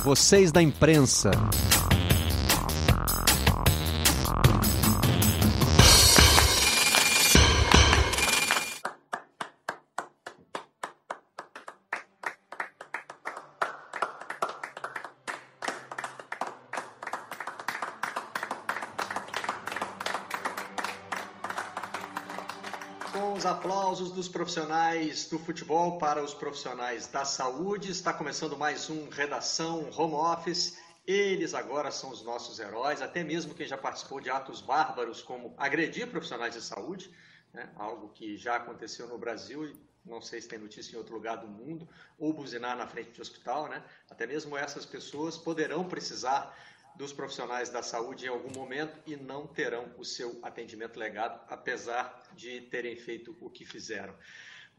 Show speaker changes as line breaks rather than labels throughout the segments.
vocês da imprensa.
Profissionais do futebol para os profissionais da saúde, está começando mais um Redação Home Office. Eles agora são os nossos heróis, até mesmo quem já participou de atos bárbaros como agredir profissionais de saúde, né? algo que já aconteceu no Brasil e não sei se tem notícia em outro lugar do mundo, ou buzinar na frente de hospital, né? Até mesmo essas pessoas poderão precisar dos profissionais da saúde em algum momento e não terão o seu atendimento legado, apesar de terem feito o que fizeram.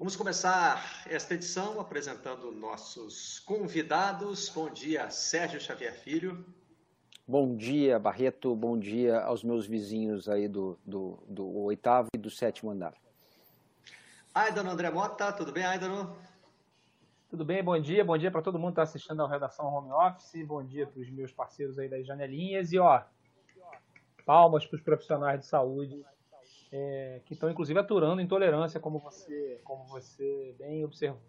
Vamos começar esta edição apresentando nossos convidados. Bom dia, Sérgio Xavier Filho.
Bom dia, Barreto. Bom dia aos meus vizinhos aí do, do, do oitavo e do sétimo andar.
Aidano André Mota, tudo bem, Aidano?
Tudo bem? Bom dia. Bom dia para todo mundo que está assistindo ao Redação Home Office. Bom dia para os meus parceiros aí das janelinhas. E, ó, palmas para os profissionais de saúde é, que estão, inclusive, aturando intolerância, como você, como você bem observou.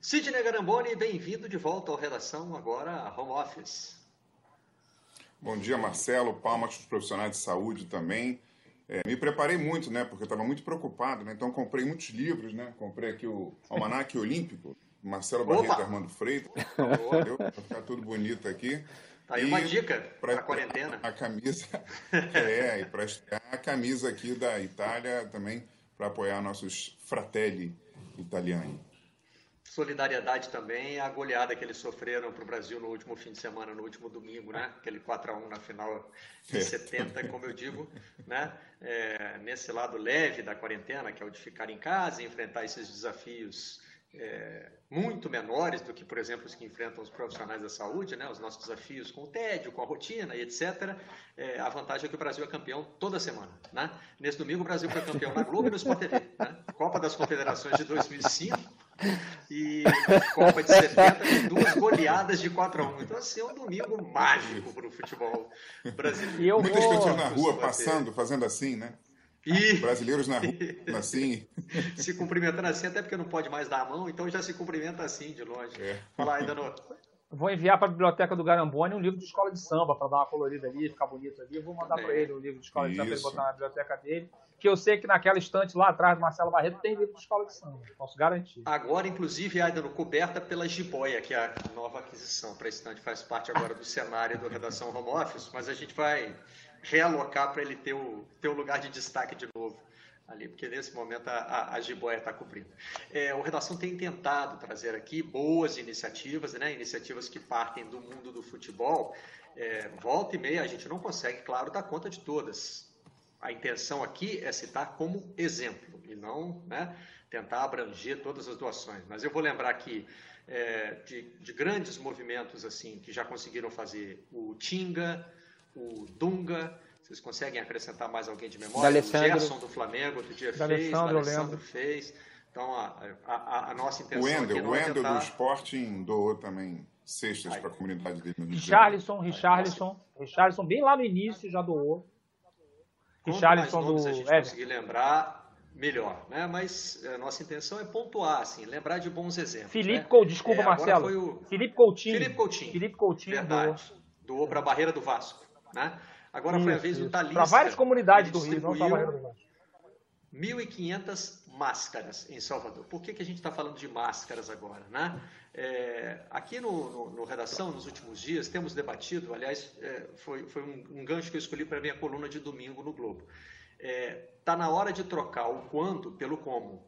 Sidney Garamboni, bem-vindo de volta ao Redação, agora Home Office.
Bom dia, Marcelo. Palmas para os profissionais de saúde também. É, me preparei muito, né? Porque eu estava muito preocupado, né? Então comprei muitos livros, né? Comprei aqui o Almanac Olímpico, Marcelo Barreto e Armando Freitas. Para ficar tudo bonito aqui.
Tá aí e uma dica para a quarentena.
A camisa. é, e para a camisa aqui da Itália também, para apoiar nossos fratelli italiani
solidariedade também a goleada que eles sofreram para o Brasil no último fim de semana, no último domingo, né? Aquele 4 a 1 na final de 70, é. como eu digo, né? É, nesse lado leve da quarentena, que é o de ficar em casa e enfrentar esses desafios é, muito menores do que, por exemplo, os que enfrentam os profissionais da saúde, né? Os nossos desafios com o tédio, com a rotina e etc. É, a vantagem é que o Brasil é campeão toda semana, né? Nesse domingo o Brasil foi campeão na Globo e no Sport TV, né? Copa das Confederações de 2005 e Copa de 70 e duas goleadas de 4 a 1 Então, assim, é um domingo mágico para o futebol brasileiro.
Muitas pessoas na rua passando, fazendo assim, né? E... Brasileiros na rua, assim.
se cumprimentando assim, até porque não pode mais dar a mão, então já se cumprimenta assim, de longe. É. Fala aí, Danô.
Vou enviar para a biblioteca do Garambone um livro de escola de samba, para dar uma colorida ali, ficar bonito ali. Eu vou mandar para ele um livro de escola de samba para ele botar na biblioteca dele que eu sei que naquela estante lá atrás do Marcelo Barreto tem livro de escola de samba, posso garantir.
Agora, inclusive, ainda coberta pela Jiboia, que é a nova aquisição para a estante, faz parte agora do cenário da redação Home Office, mas a gente vai realocar para ele ter o, ter o lugar de destaque de novo ali, porque nesse momento a, a, a jiboia está cobrindo. É, o Redação tem tentado trazer aqui boas iniciativas, né, iniciativas que partem do mundo do futebol. É, volta e meia a gente não consegue, claro, dar conta de todas a intenção aqui é citar como exemplo e não né, tentar abranger todas as doações. Mas eu vou lembrar aqui é, de, de, grandes movimentos assim que já conseguiram fazer o Tinga, o Dunga. Vocês conseguem acrescentar mais alguém de memória?
O Gerson
do Flamengo outro dia fez, o Alessandro fez. Então a, a, a, nossa intenção
o Wendel,
aqui
o Wendel tentar... do Sporting doou também cestas para a comunidade dele.
Richarlison, Richarlison, Richarlison bem lá no início já doou.
Richarlison do. Se a gente conseguir lembrar, melhor, né? Mas a nossa intenção é pontuar, assim, lembrar de bons exemplos.
Felipe
né?
Coutinho, desculpa, é, Marcelo. O...
Felipe Coutinho. Felipe
Coutinho.
Felipe Coutinho. Verdade. Doou, doou para a barreira do Vasco, né? Agora isso, foi a vez do Talisca.
Para várias comunidades do Rio, não só a barreira do Vasco.
1.500 máscaras em Salvador. Por que, que a gente está falando de máscaras agora? Né? É, aqui no, no, no, Redação, nos últimos dias, temos debatido, aliás, é, foi, foi um, um, gancho que eu escolhi para a minha coluna de domingo no Globo. Está é, tá na hora de trocar o quando pelo como.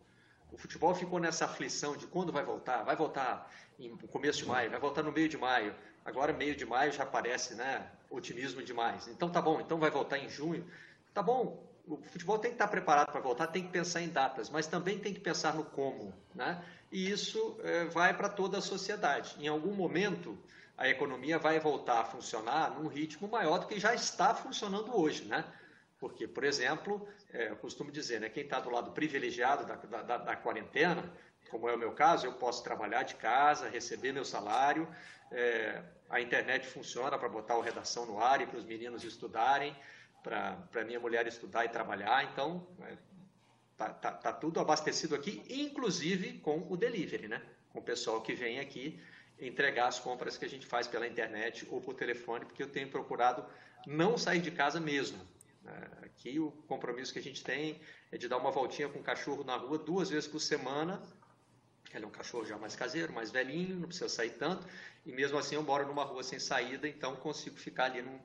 O futebol ficou nessa aflição de quando vai voltar. Vai voltar no começo de maio, vai voltar no meio de maio. Agora, meio de maio já parece né, otimismo demais. Então, tá bom, então vai voltar em junho. Tá bom, o futebol tem que estar preparado para voltar, tem que pensar em datas, mas também tem que pensar no como, né? E isso é, vai para toda a sociedade. Em algum momento, a economia vai voltar a funcionar num ritmo maior do que já está funcionando hoje, né? Porque, por exemplo, é, eu costumo dizer, né, quem está do lado privilegiado da, da, da quarentena como é o meu caso, eu posso trabalhar de casa, receber meu salário, é, a internet funciona para botar o redação no ar e para os meninos estudarem, para minha mulher estudar e trabalhar, então é, tá, tá, tá tudo abastecido aqui, inclusive com o delivery, né? Com o pessoal que vem aqui entregar as compras que a gente faz pela internet ou por telefone, porque eu tenho procurado não sair de casa mesmo. É, aqui o compromisso que a gente tem é de dar uma voltinha com o cachorro na rua duas vezes por semana. Ele é um cachorro já mais caseiro, mais velhinho, não precisa sair tanto. E mesmo assim eu moro numa rua sem saída, então consigo ficar ali num,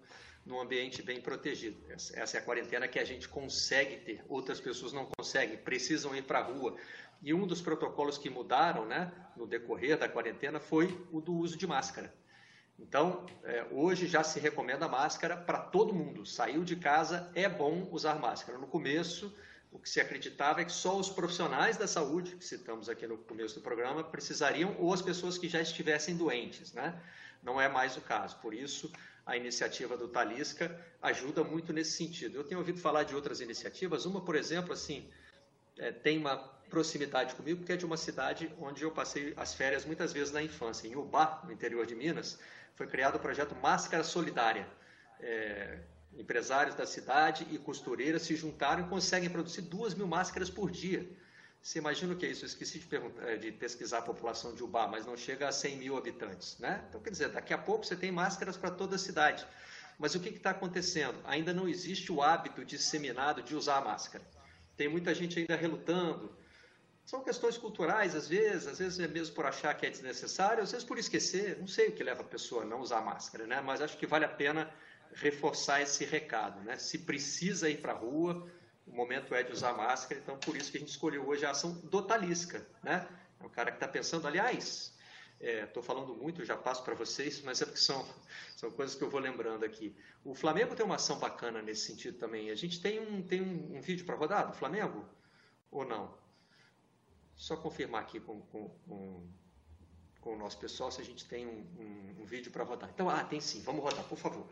num ambiente bem protegido. Essa é a quarentena que a gente consegue ter. Outras pessoas não conseguem, precisam ir para a rua. E um dos protocolos que mudaram né, no decorrer da quarentena foi o do uso de máscara. Então, é, hoje já se recomenda máscara para todo mundo. Saiu de casa, é bom usar máscara. No começo, o que se acreditava é que só os profissionais da saúde, que citamos aqui no começo do programa, precisariam, ou as pessoas que já estivessem doentes. Né? Não é mais o caso. Por isso, a iniciativa do Talisca ajuda muito nesse sentido. Eu tenho ouvido falar de outras iniciativas. Uma, por exemplo, assim, é, tem uma proximidade comigo, porque é de uma cidade onde eu passei as férias muitas vezes na infância, em Ubá, no interior de Minas foi criado o projeto Máscara Solidária. É, empresários da cidade e costureiras se juntaram e conseguem produzir duas mil máscaras por dia. Você imagina o que é isso? Eu esqueci de, é, de, pesquisar a população de Ubá, mas não chega a 100 mil habitantes. Né? Então, quer dizer, daqui a pouco você tem máscaras para toda a cidade. Mas o que está acontecendo? Ainda não existe o hábito disseminado de usar a máscara. Tem muita gente ainda relutando, são questões culturais, às vezes, às vezes é mesmo por achar que é desnecessário, às vezes por esquecer, não sei o que leva a pessoa a não usar máscara, né? Mas acho que vale a pena reforçar esse recado, né? Se precisa ir para a rua, o momento é de usar máscara, então por isso que a gente escolheu hoje a ação do Talisca, né? É o cara que está pensando, aliás, estou é, falando muito, já passo para vocês, mas é porque são, são coisas que eu vou lembrando aqui. O Flamengo tem uma ação bacana nesse sentido também. A gente tem um, tem um, um vídeo para rodar do Flamengo? Ou não? Só confirmar aqui com, com, com, com o nosso pessoal se a gente tem um, um, um vídeo para rodar. Então, ah, tem sim. Vamos rodar, por favor.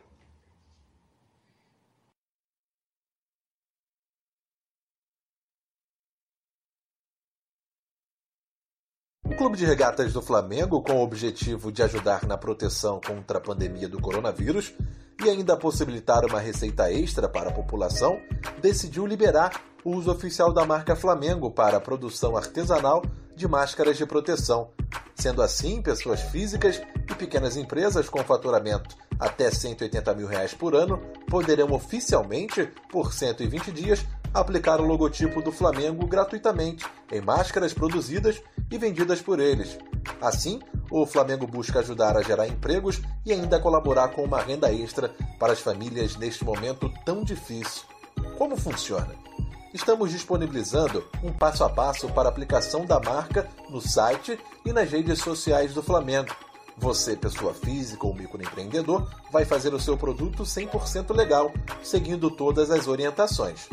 Clube de Regatas do Flamengo, com o objetivo de ajudar na proteção contra a pandemia do coronavírus e ainda possibilitar uma receita extra para a população, decidiu liberar o uso oficial da marca Flamengo para a produção artesanal de máscaras de proteção. Sendo assim, pessoas físicas e pequenas empresas com faturamento até 180 mil reais por ano poderão oficialmente, por 120 dias, aplicar o logotipo do Flamengo gratuitamente em máscaras produzidas e vendidas por eles. Assim, o Flamengo busca ajudar a gerar empregos e ainda colaborar com uma renda extra para as famílias neste momento tão difícil. Como funciona? estamos disponibilizando um passo a passo para a aplicação da marca no site e nas redes sociais do Flamengo. Você, pessoa física ou microempreendedor, vai fazer o seu produto 100% legal, seguindo todas as orientações.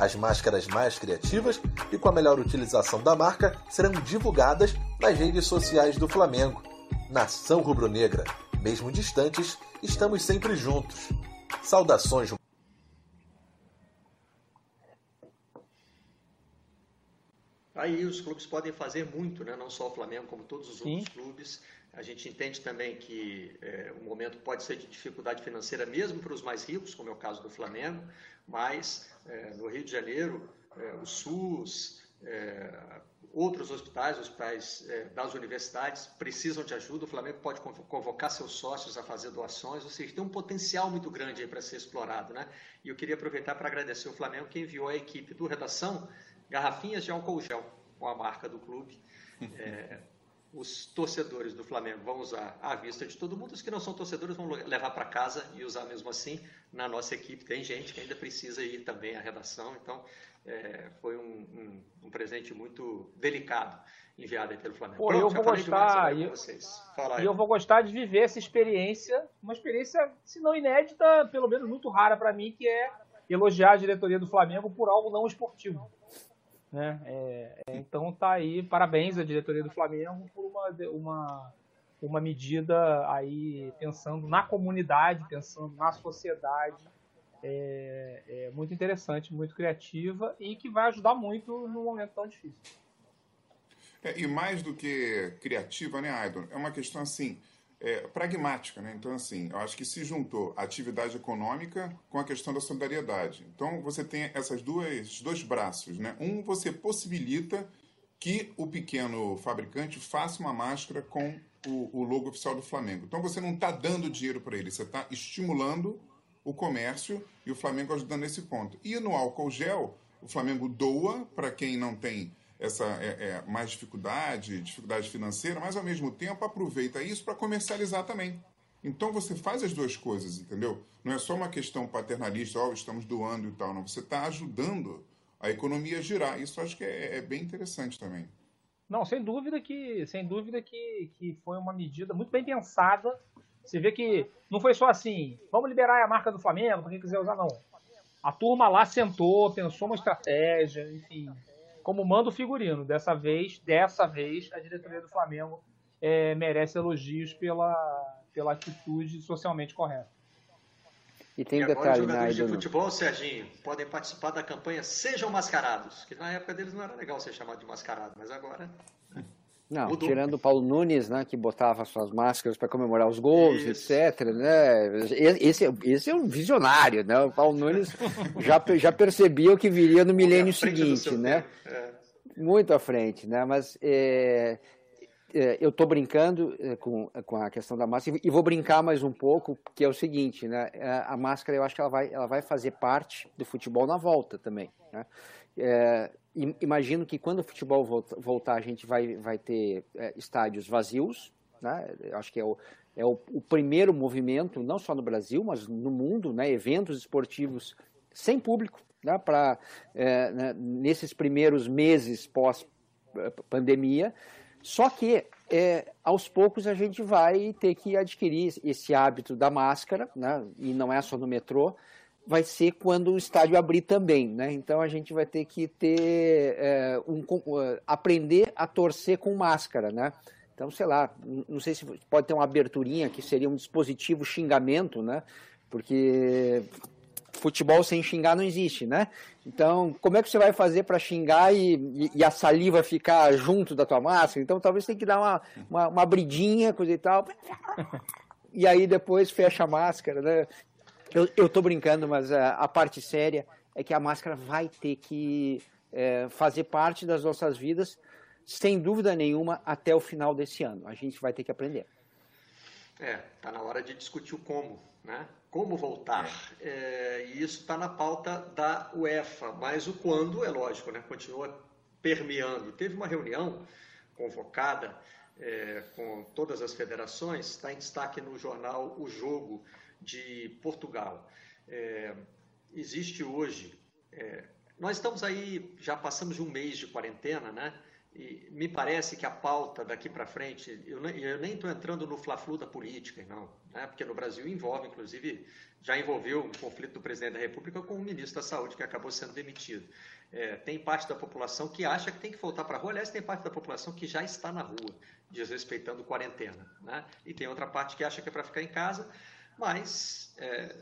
As máscaras mais criativas e com a melhor utilização da marca serão divulgadas nas redes sociais do Flamengo. Nação Rubro-Negra, mesmo distantes, estamos sempre juntos. Saudações
Aí os clubes podem fazer muito, né? não só o Flamengo, como todos os Sim. outros clubes. A gente entende também que é, o momento pode ser de dificuldade financeira mesmo para os mais ricos, como é o caso do Flamengo, mas é, no Rio de Janeiro, é, o SUS, é, outros hospitais, hospitais é, das universidades precisam de ajuda. O Flamengo pode convocar seus sócios a fazer doações, ou seja, tem um potencial muito grande para ser explorado. Né? E eu queria aproveitar para agradecer o Flamengo que enviou a equipe do Redação garrafinhas de álcool gel com a marca do clube. É, os torcedores do Flamengo vão usar à vista de todo mundo, os que não são torcedores vão levar para casa e usar mesmo assim. Na nossa equipe tem gente que ainda precisa ir também à redação, então é, foi um, um, um, presente muito delicado enviado aí pelo Flamengo.
Pô, Pronto, eu vou gostar, e, e eu vou gostar de viver essa experiência, uma experiência, se não inédita, pelo menos muito rara para mim, que é elogiar a diretoria do Flamengo por algo não esportivo. Né? É, é, então tá aí, parabéns à diretoria do Flamengo por uma, uma, uma medida aí pensando na comunidade, pensando na sociedade, é, é, muito interessante, muito criativa e que vai ajudar muito num momento tão difícil.
É, e mais do que criativa, né, Aidon? É uma questão assim, é, pragmática, né? Então, assim, eu acho que se juntou a atividade econômica com a questão da solidariedade. Então, você tem essas duas dois braços, né? Um, você possibilita que o pequeno fabricante faça uma máscara com o, o logo oficial do Flamengo. Então, você não está dando dinheiro para ele, você está estimulando o comércio e o Flamengo ajudando nesse ponto. E no álcool gel, o Flamengo doa para quem não tem essa é, é, mais dificuldade, dificuldade financeira, mas ao mesmo tempo aproveita isso para comercializar também. Então você faz as duas coisas, entendeu? Não é só uma questão paternalista, ó, oh, estamos doando e tal, não. Você está ajudando a economia a girar. Isso acho que é, é, bem interessante também.
Não, sem dúvida que, sem dúvida que, que foi uma medida muito bem pensada. Você vê que não foi só assim, vamos liberar a marca do Flamengo para quem quiser usar, não. A turma lá sentou, pensou uma estratégia, enfim, como manda o figurino. Dessa vez, dessa vez, a diretoria do Flamengo é, merece elogios pela, pela atitude socialmente correta.
E tem e um detalhe, os jogadores de futebol, Serginho, podem participar da campanha Sejam Mascarados, que na época deles não era legal ser chamado de mascarado, mas agora...
Não, Mudou. tirando o Paulo Nunes, né, que botava suas máscaras para comemorar os gols, Isso. etc. Né? Esse, esse é um visionário, né? O Paulo Nunes já, já percebia o que viria no milênio seguinte, né? É. Muito à frente, né? Mas é, é, eu estou brincando é, com, com a questão da máscara e vou brincar mais um pouco, que é o seguinte, né? É, a máscara eu acho que ela vai, ela vai fazer parte do futebol na volta também, né? É, imagino que quando o futebol voltar, a gente vai, vai ter é, estádios vazios, né? Acho que é o, é o, o, primeiro movimento, não só no Brasil, mas no mundo, né? Eventos esportivos sem público, né? Para é, né? nesses primeiros meses pós pandemia. Só que é, aos poucos a gente vai ter que adquirir esse hábito da máscara, né? E não é só no metrô vai ser quando o estádio abrir também, né? Então a gente vai ter que ter é, um, uh, aprender a torcer com máscara, né? Então, sei lá, não sei se pode ter uma aberturinha que seria um dispositivo xingamento, né? Porque futebol sem xingar não existe, né? Então, como é que você vai fazer para xingar e, e, e, a saliva ficar junto da tua máscara? Então, talvez tem que dar uma, uma, uma bridinha, coisa e tal. E aí depois fecha a máscara, né? Eu, eu tô brincando, mas a, a, parte séria é que a máscara vai ter que é, fazer parte das nossas vidas, sem dúvida nenhuma, até o final desse ano. A gente vai ter que aprender.
É, tá na hora de discutir o como, né? Como voltar. É, e isso está na pauta da UEFA, mas o quando, é lógico, né? Continua permeando. Teve uma reunião convocada é, com todas as federações, está em destaque no jornal O Jogo, de Portugal. É, existe hoje, é, nós estamos aí, já passamos de um mês de quarentena, né? E me parece que a pauta daqui para frente, eu, nem estou entrando no fla-flu da política, não, né? porque no Brasil envolve, inclusive, já envolveu um conflito do presidente da República com o ministro da Saúde, que acabou sendo demitido. É, tem parte da população que acha que tem que voltar para a rua, aliás, tem parte da população que já está na rua, desrespeitando quarentena. Né? E tem outra parte que acha que é para ficar em casa, mas é,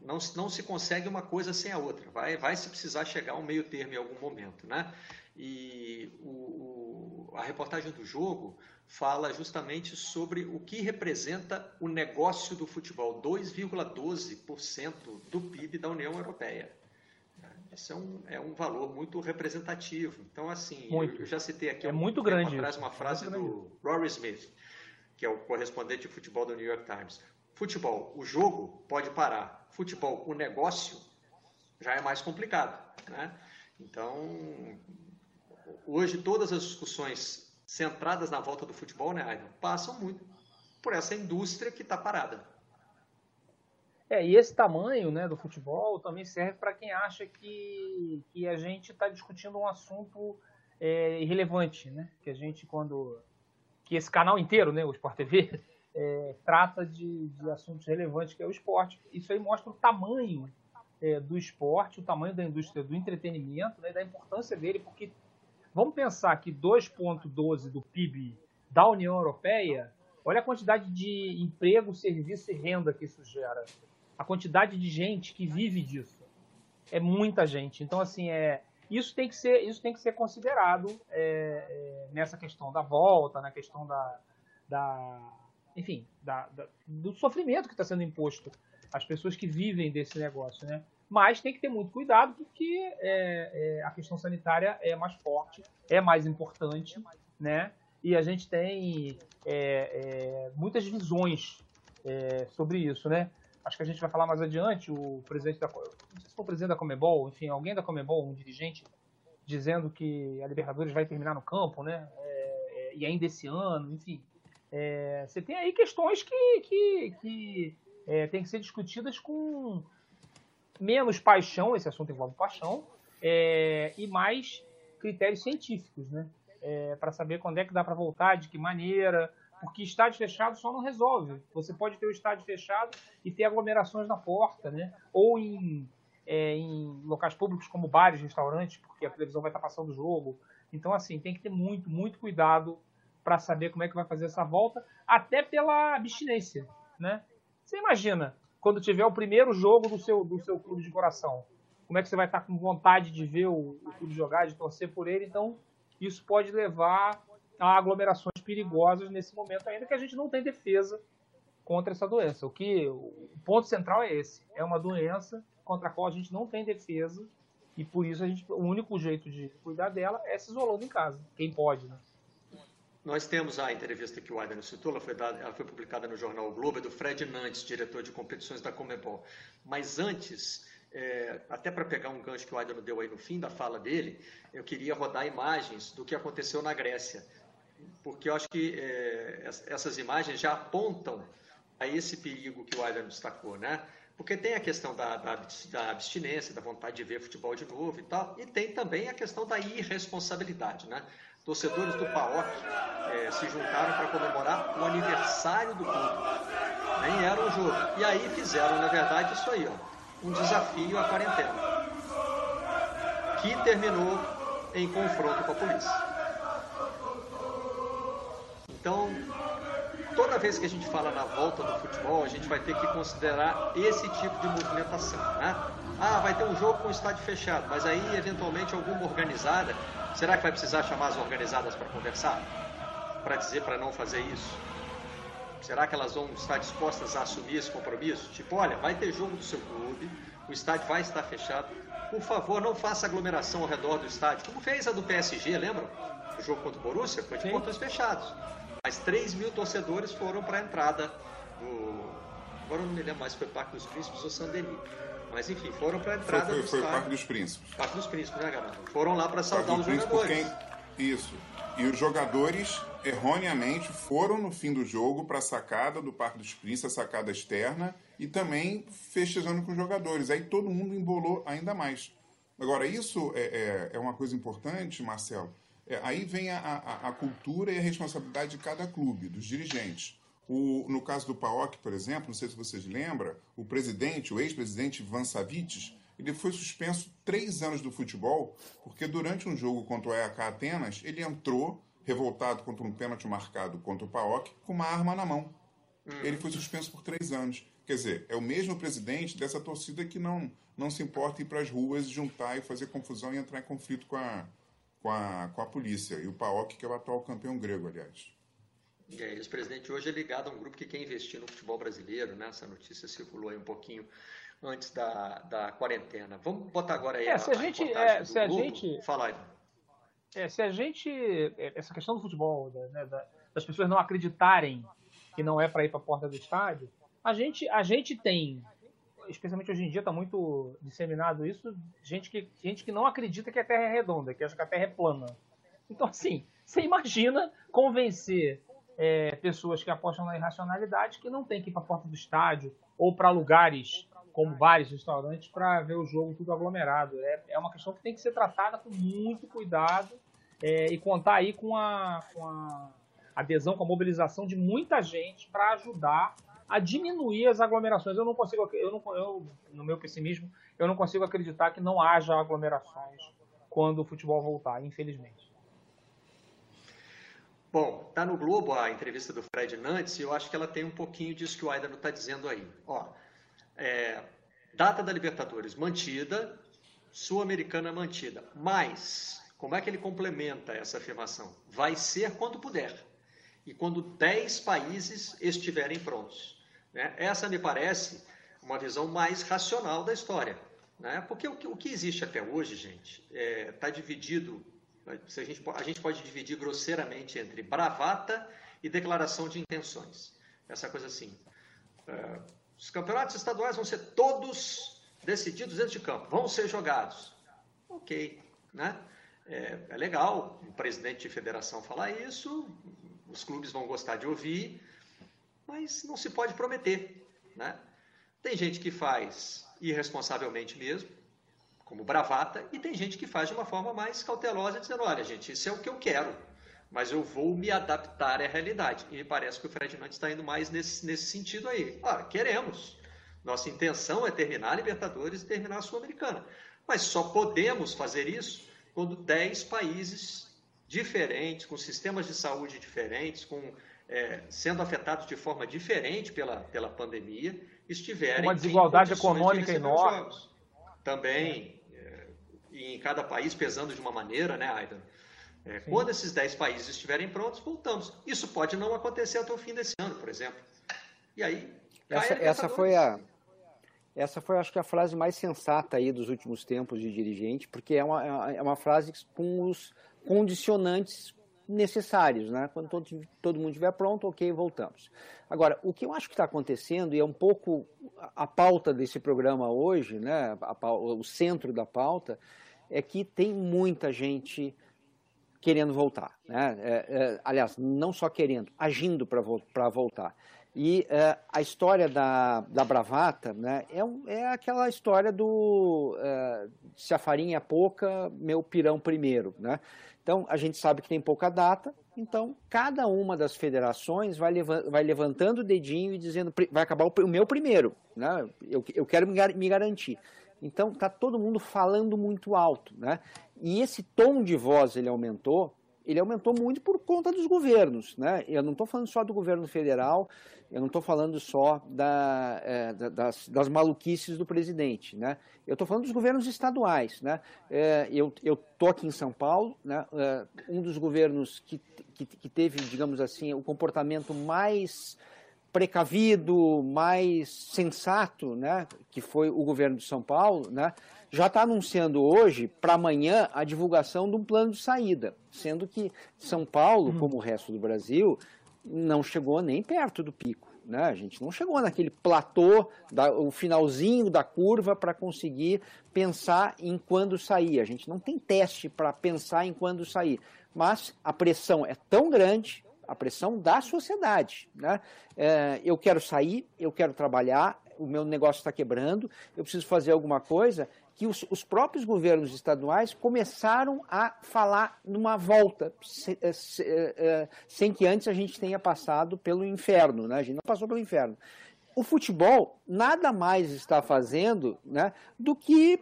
não, não se consegue uma coisa sem a outra. Vai, vai se precisar chegar a um meio termo em algum momento. Né? E o, o, a reportagem do jogo fala justamente sobre o que representa o negócio do futebol, 2,12% do PIB da União Europeia. Esse é um, é um valor muito representativo. Então, assim,
muito.
eu já citei aqui
é um muito grande.
atrás uma frase do Rory Smith, que é o correspondente de futebol do New York Times. Futebol, o jogo pode parar. Futebol, o negócio já é mais complicado. Né? Então, hoje todas as discussões centradas na volta do futebol, né, Ivan, passam muito por essa indústria que está parada.
É, e esse tamanho né, do futebol também serve para quem acha que, que a gente está discutindo um assunto é, irrelevante, né? Que a gente, quando. Que esse canal inteiro, né, o Sport TV, é, trata de, de, assuntos relevantes que é o esporte. Isso aí mostra o tamanho é, do esporte, o tamanho da indústria do entretenimento, né, da importância dele, porque vamos pensar que 2,12 do PIB da União Europeia, olha a quantidade de emprego, serviço e renda que isso gera, a quantidade de gente que vive disso, é muita gente. Então assim é isso tem que ser isso tem que ser considerado é, é nessa questão da volta, na questão da, da enfim, da, da, do sofrimento que está sendo imposto às pessoas que vivem desse negócio, né? Mas tem que ter muito cuidado porque é, é, a questão sanitária é mais forte, é mais importante, né? E a gente tem é, é muitas visões é, sobre isso, né? Acho que a gente vai falar mais adiante. O presidente da, não sei se foi o presidente da Comebol, enfim, alguém da Comebol, um dirigente, dizendo que a Libertadores vai terminar no campo, né? É, e ainda esse ano, enfim. É, você tem aí questões que, que, que é, tem que ser discutidas com menos paixão, esse assunto envolve paixão, é, e mais critérios científicos, né? É, para saber quando é que dá para voltar, de que maneira, porque estádio fechado só não resolve. Você pode ter o estádio fechado e ter aglomerações na porta, né? Ou em, é, em locais públicos como bares, restaurantes, porque a televisão vai estar passando o jogo. Então, assim, tem que ter muito, muito cuidado para saber como é que vai fazer essa volta, até pela abstinência, né? Você imagina, quando tiver o primeiro jogo do seu, do seu clube de coração, como é que você vai estar com vontade de ver o, o clube jogar, de torcer por ele? Então, isso pode levar a aglomerações perigosas nesse momento, ainda que a gente não tem defesa contra essa doença. O que o ponto central é esse: é uma doença contra a qual a gente não tem defesa e por isso a gente, o único jeito de cuidar dela é se isolando em casa, quem pode, né?
Nós temos a entrevista que o Adriano citou, ela foi, dada, ela foi publicada no jornal o Globo, é do Fred Nantes, diretor de competições da Comebol. Mas antes, é, até para pegar um gancho que o Adriano deu aí no fim da fala dele, eu queria rodar imagens do que aconteceu na Grécia. Porque eu acho que é, essas imagens já apontam a esse perigo que o Adriano destacou, né? Porque tem a questão da, da, da, abstinência, da vontade de ver futebol de novo e tal, e tem também a questão da irresponsabilidade, né? Torcedores do PAOC é, se juntaram para comemorar o aniversário do clube. Nem era um jogo. E aí fizeram, na verdade, isso aí, ó, um desafio à quarentena, que terminou em confronto com a polícia. Então, toda vez que a gente fala na volta do futebol, a gente vai ter que considerar esse tipo de movimentação. Né? Ah, vai ter um jogo com o estádio fechado, mas aí, eventualmente, alguma organizada Será que vai precisar chamar as organizadas para conversar? Para dizer para não fazer isso? Será que elas vão estar dispostas a assumir esse compromisso? Tipo, olha, vai ter jogo do seu clube, o estádio vai estar fechado. Por favor, não faça aglomeração ao redor do estádio, como fez a do PSG, lembram? O jogo contra o Borussia foi de Sim. portões fechados. Mas 3 mil torcedores foram para a entrada do. Agora eu não me lembro mais se foi Parque dos Príncipes ou Saint-Denis mas enfim, foram para a entrada
foi, foi,
do
foi o Parque dos Príncipes.
Parque dos Príncipes, né, galera? Foram lá para saudar os jogadores.
Quem... Isso. E os jogadores, erroneamente, foram no fim do jogo para a sacada do Parque dos Príncipes, a sacada externa, e também festejando com os jogadores. Aí todo mundo embolou ainda mais. Agora, isso é, é, é uma coisa importante, Marcelo. É, aí vem a, a, a cultura e a responsabilidade de cada clube, dos dirigentes. O, no caso do PAOK, por exemplo, não sei se vocês lembram, o presidente, o ex-presidente Van Savites, ele foi suspenso três anos do futebol, porque durante um jogo contra o EAK Atenas, ele entrou, revoltado contra um pênalti marcado contra o PAOK, com uma arma na mão. Uhum. Ele foi suspenso por três anos. Quer dizer, é o mesmo presidente dessa torcida que não, não se importa ir para as ruas, juntar e fazer confusão e entrar em conflito com a, com a, com a polícia. E o PAOK, que é o atual campeão grego, aliás.
É, esse presidente hoje é ligado a um grupo que quer investir no futebol brasileiro, né? Essa notícia circulou aí um pouquinho antes da, da quarentena. Vamos botar agora aí
é, a, se a, gente, é, se a gente
Fala aí.
É, se a gente essa questão do futebol, né, das pessoas não acreditarem que não é para ir para a porta do estádio, a gente a gente tem especialmente hoje em dia está muito disseminado isso, gente que, gente que não acredita que a Terra é redonda, que acha que a Terra é plana. Então, assim, você imagina convencer é, pessoas que apostam na irracionalidade que não tem que ir para a porta do estádio ou para lugares como vários restaurantes para ver o jogo tudo aglomerado. É, é uma questão que tem que ser tratada com muito cuidado é, e contar aí com a, com a adesão, com a mobilização de muita gente para ajudar a diminuir as aglomerações. Eu não consigo, eu não, eu, no meu pessimismo, eu não consigo acreditar que não haja aglomerações quando o futebol voltar, infelizmente.
Bom, tá no Globo a entrevista do Fred Nantes e eu acho que ela tem um pouquinho disso que o Aida não está dizendo aí. Ó, é, data da Libertadores mantida, Sul-Americana mantida, mas como é que ele complementa essa afirmação? Vai ser quando puder e quando 10 países estiverem prontos. Né? Essa me parece uma visão mais racional da história. Né? Porque o que, o que existe até hoje, gente, está é, tá dividido. A gente, a gente pode dividir grosseiramente entre bravata e declaração de intenções. Essa coisa assim. É, os campeonatos estaduais vão ser todos decididos dentro de campo, vão ser jogados. Ok, né? É, é legal o presidente de federação falar isso, os clubes vão gostar de ouvir, mas não se pode prometer, né? Tem gente que faz irresponsavelmente mesmo, como bravata, e tem gente que faz de uma forma mais cautelosa, dizendo: olha, gente, isso é o que eu quero, mas eu vou me adaptar à realidade. E me parece que o Fred Nantes está indo mais nesse, nesse sentido aí. Queremos. Nossa intenção é terminar a Libertadores e terminar a Sul-Americana. Mas só podemos fazer isso quando 10 países diferentes, com sistemas de saúde diferentes, com, é, sendo afetados de forma diferente pela, pela pandemia, estiverem.
Uma desigualdade econômica enorme.
Também, em cada país pesando de uma maneira, né, Aidan? É, quando esses 10 países estiverem prontos, voltamos. Isso pode não acontecer até o fim desse ano, por exemplo. E aí.
Essa, essa foi a. Essa foi, acho que, a frase mais sensata aí dos últimos tempos de dirigente, porque é uma, é uma frase com os condicionantes necessários, né? Quando todo, todo mundo estiver pronto, ok, voltamos. Agora, o que eu acho que está acontecendo, e é um pouco a, a pauta desse programa hoje, né? A, o centro da pauta, é que tem muita gente querendo voltar. Né? É, é, aliás, não só querendo, agindo para voltar. E é, a história da, da bravata né, é, é aquela história do é, se a farinha é pouca, meu pirão primeiro. Né? Então, a gente sabe que tem pouca data, então cada uma das federações vai, leva, vai levantando o dedinho e dizendo vai acabar o, o meu primeiro, né? eu, eu quero me, me garantir. Então, está todo mundo falando muito alto. Né? E esse tom de voz ele aumentou, ele aumentou muito por conta dos governos. Né? Eu não estou falando só do governo federal, eu não estou falando só da, é, das, das, maluquices do presidente. Né? Eu estou falando dos governos estaduais. Né? É, eu estou aqui em São Paulo, né? é, um dos governos que, que, que teve, digamos assim, o comportamento mais precavido, mais sensato, né, que foi o governo de São Paulo, né, já está anunciando hoje, para amanhã, a divulgação de um plano de saída, sendo que São Paulo, uhum. como o resto do Brasil, não chegou nem perto do pico. Né? A gente não chegou naquele platô, da, o finalzinho da curva para conseguir pensar em quando sair. A gente não tem teste para pensar em quando sair. Mas a pressão é tão grande, a pressão da sociedade. Né? É, eu quero sair, eu quero trabalhar, o meu negócio está quebrando, eu preciso fazer alguma coisa, que os, os, próprios governos estaduais começaram a falar numa volta, se, é, se, é, é, sem que antes a gente tenha passado pelo inferno, né? a gente não passou pelo inferno. O futebol nada mais está fazendo né, do que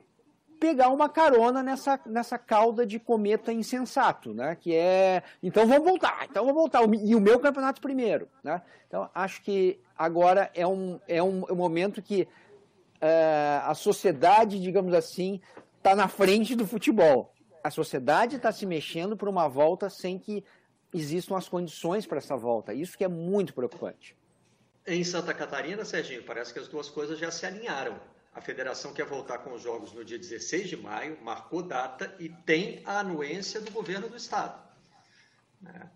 pegar uma carona nessa, nessa cauda de cometa insensato, né? Que é, então vamos voltar, então vamos voltar, e o meu campeonato primeiro, né? Então acho que agora é um, é um, é um momento que uh, a sociedade, digamos assim, está na frente do futebol. A sociedade está se mexendo para uma volta sem que existam as condições para essa volta. Isso que é muito preocupante.
Em Santa Catarina, Serginho, parece que as duas coisas já se alinharam. A federação quer voltar com os jogos no dia 16 de maio, marcou data e tem a anuência do governo do estado. Né?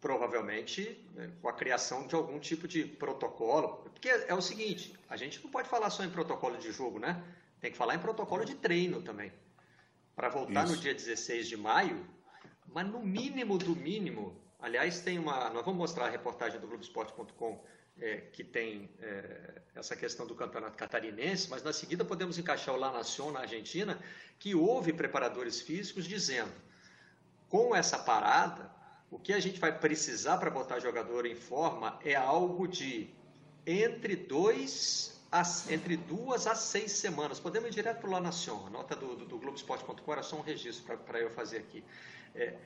Provavelmente né, com a criação de algum tipo de protocolo. Porque é o seguinte: a gente não pode falar só em protocolo de jogo, né? Tem que falar em protocolo de treino também. Para voltar Isso. no dia 16 de maio, mas no mínimo do mínimo. Aliás, tem uma. Nós vamos mostrar a reportagem do Globoesporte.com é, que tem é, essa questão do campeonato catarinense, mas na seguida podemos encaixar o La Nación na Argentina, que houve preparadores físicos dizendo, com essa parada, o que a gente vai precisar para botar jogador em forma é algo de entre dois a, entre duas a seis semanas. Podemos ir direto para o La Nación. A nota do, do, do Globoesporte.com era só um registro para eu fazer aqui. É,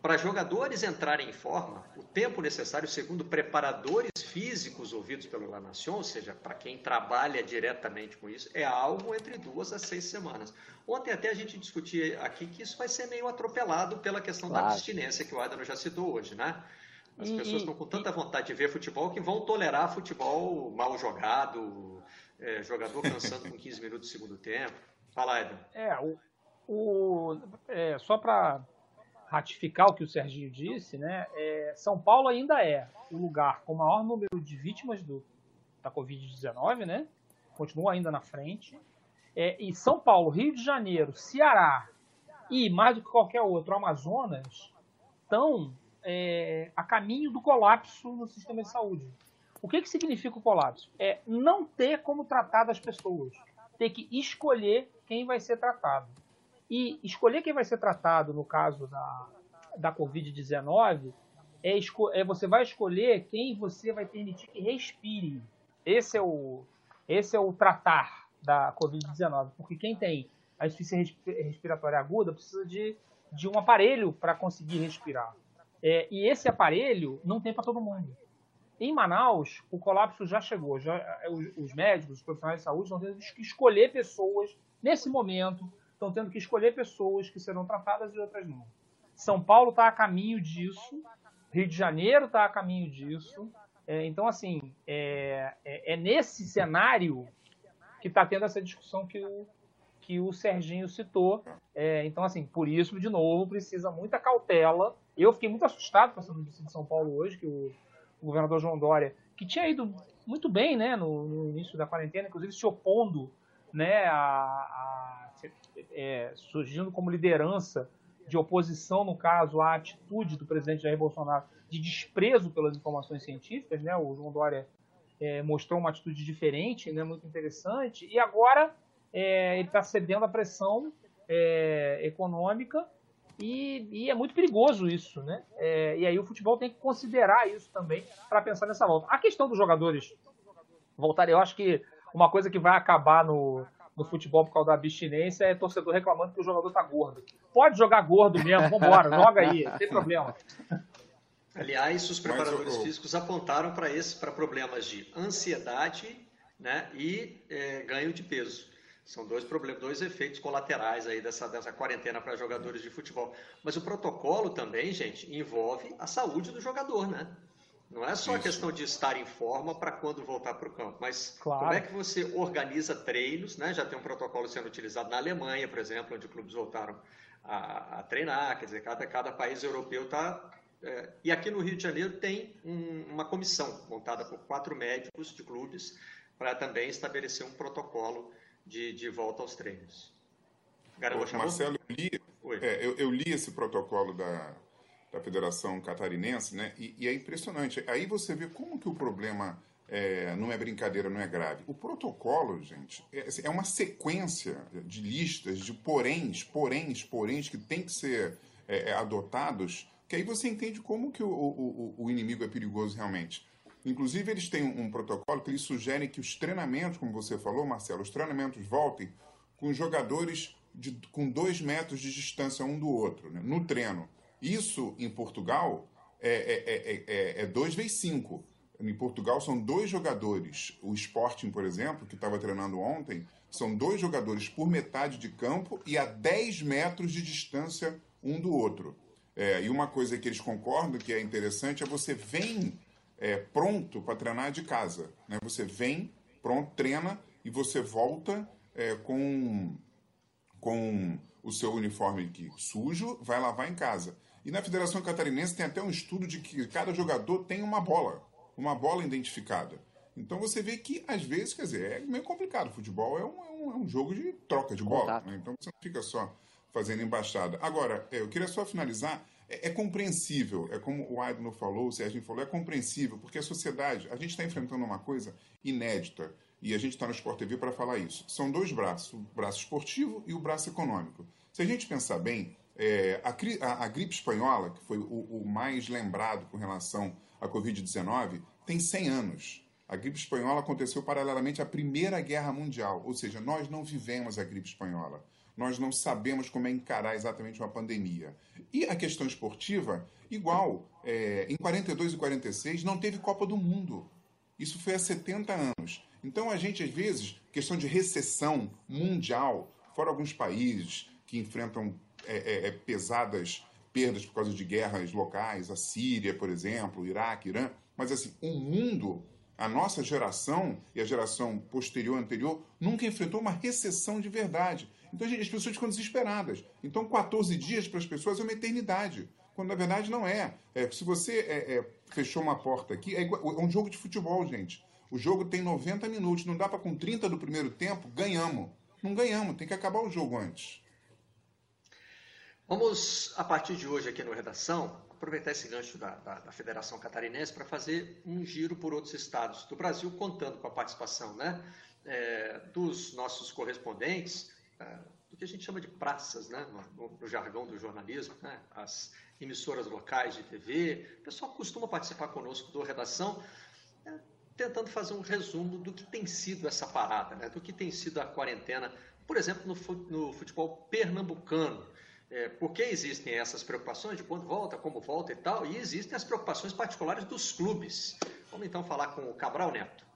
para jogadores entrarem em forma, o tempo necessário, segundo preparadores físicos ouvidos pelo La Nation, ou seja, para quem trabalha diretamente com isso, é algo entre duas a seis semanas. Ontem até a gente discutia aqui que isso vai ser meio atropelado pela questão claro. da abstinência que o Adano já citou hoje, né? As e, pessoas estão com tanta vontade de ver futebol que vão tolerar futebol mal jogado, é, jogador cansando com 15 minutos do segundo tempo. Fala, Edson.
É, o, o é, só para ratificar o que o Serginho disse, né, é, São Paulo ainda é o lugar com o maior número de vítimas do, da Covid-19, né? Continua ainda na frente. É, e São Paulo, Rio de Janeiro, Ceará e, mais do que qualquer outro, Amazonas, estão é, a caminho do colapso no sistema de saúde. O que, que significa o colapso? É não ter como tratar das pessoas. Ter que escolher quem vai ser tratado. E escolher quem vai ser tratado no caso da, da Covid-19 é, é você vai escolher quem você vai permitir que respire. Esse é o, esse é o tratar da Covid-19. Porque quem tem a insuficiência respiratória aguda precisa de, de um aparelho para conseguir respirar. É, e esse aparelho não tem para todo mundo. Em Manaus, o colapso já chegou. Já, os, os médicos, os profissionais de saúde estão tendo que escolher pessoas nesse momento estão tendo que escolher pessoas que serão tratadas e outras não. São Paulo está a caminho disso, Rio de Janeiro está a caminho disso. É, então, assim, é, é, é, nesse cenário que está tendo essa discussão que o, que o Serginho citou. É, então, assim, por isso, de novo, precisa muita cautela. Eu fiquei muito assustado com essa notícia de São Paulo hoje, que o, o governador João Dória, que tinha ido muito bem né, no, no início da quarentena, inclusive se opondo né, a, a é, surgindo como liderança de oposição, no caso, à atitude do presidente Jair Bolsonaro de desprezo pelas informações científicas. Né? O João Dória é, mostrou uma atitude diferente, né, muito interessante, e agora é, ele está cedendo à pressão é, econômica e, e, é muito perigoso isso, né? É, e aí o futebol tem que considerar isso também para pensar nessa volta. A questão dos jogadores voltarem, eu acho que uma coisa que vai acabar no, no futebol por causa da abstinência é torcedor reclamando que o jogador tá gordo. Pode jogar gordo mesmo, vambora, joga aí, não tem problema.
Aliás, os preparadores Mas, físicos apontaram para esse para problemas de ansiedade né, e é, ganho de peso. São dois problemas, dois efeitos colaterais aí dessa, dessa quarentena para jogadores de futebol. Mas o protocolo também, gente, envolve a saúde do jogador, né? Não é só Isso. a questão de estar em forma para quando voltar para o campo, mas claro. como é que você organiza treinos, né? Já tem um protocolo sendo utilizado na Alemanha, por exemplo, onde clubes voltaram a, a treinar, quer dizer, cada, cada país europeu está... É, e aqui no Rio de Janeiro tem um, uma comissão montada por quatro médicos de clubes para também estabelecer um protocolo de, de volta aos treinos.
Ô, Marcelo, eu li, é, eu, eu li esse protocolo da, da Federação Catarinense, né? E, e, é impressionante. Aí você vê como que o problema é, não é brincadeira, não é grave. O protocolo, gente, é, assim, é uma sequência de listas de poréns, poréns, poréns que tem que ser é, é, adotados, que aí você entende como que o, o, o inimigo é perigoso realmente. Inclusive, eles têm um, um protocolo que eles sugerem que os treinamentos, como você falou, Marcelo, os treinamentos voltem com jogadores de, com dois metros de distância um do outro, né, no treino. Isso, em Portugal, é, é, é, é 2 vezes 5. Em Portugal, são dois jogadores. O Sporting, por exemplo, que estava treinando ontem, são dois jogadores por metade de campo e a 10 metros de distância um do outro. É, e uma coisa que eles concordam que é interessante é você vem é, pronto para treinar de casa. Né? Você vem, pronto, treina e você volta é, com, com o seu uniforme aqui sujo, vai lavar em casa. E na Federação Catarinense tem até um estudo de que cada jogador tem uma bola, uma bola identificada. Então você vê que, às vezes, quer dizer, é meio complicado. O futebol é um, é um, é um jogo de troca de bola. Né? Então você não fica só fazendo embaixada. Agora, é, eu queria só finalizar. É, é compreensível, é como o Adno falou, o Sérgio falou, é compreensível, porque a sociedade, a gente está enfrentando uma coisa inédita. E a gente está no Sport TV para falar isso. São dois braços, o braço esportivo e o braço econômico. Se a gente pensar bem, é, a, a, a, gripe espanhola, que foi o, o, mais lembrado com relação à Covid-19, tem 100 anos. A gripe espanhola aconteceu paralelamente à Primeira Guerra Mundial, ou seja, nós não vivemos a gripe espanhola. nós não sabemos como é encarar exatamente uma pandemia. E a questão esportiva, igual, é, em 42 e 46 não teve Copa do Mundo. Isso foi há 70 anos. Então a gente, às vezes, questão de recessão mundial, fora alguns países que enfrentam é, é, é pesadas perdas por causa de guerras locais, a Síria, por exemplo, Iraque, Irã, mas assim, o mundo, a nossa geração e a geração posterior, anterior, nunca enfrentou uma recessão de verdade. Então as pessoas ficam desesperadas. Então 14 dias para as pessoas é uma eternidade, quando na verdade não é. é se você é, é, fechou uma porta aqui, é, igual, é um jogo de futebol, gente. O jogo tem 90 minutos, não dá para com 30 do primeiro tempo, ganhamos. Não ganhamos, tem que acabar o jogo antes.
Vamos, a partir de hoje aqui no Redação, aproveitar esse gancho da, da, da Federação Catarinense para fazer um giro por outros estados do Brasil, contando com a participação né, é, dos nossos correspondentes, é, do que a gente chama de praças, né, no, no jargão do jornalismo, né, as emissoras locais de TV. O pessoal costuma participar conosco do Redação, é, tentando fazer um resumo do que tem sido essa parada, né, do que tem sido a quarentena, por exemplo, no, no futebol pernambucano é, por que existem essas preocupações de quando volta, como volta e tal, e existem as preocupações particulares dos clubes. Vamos então falar com o Cabral Neto.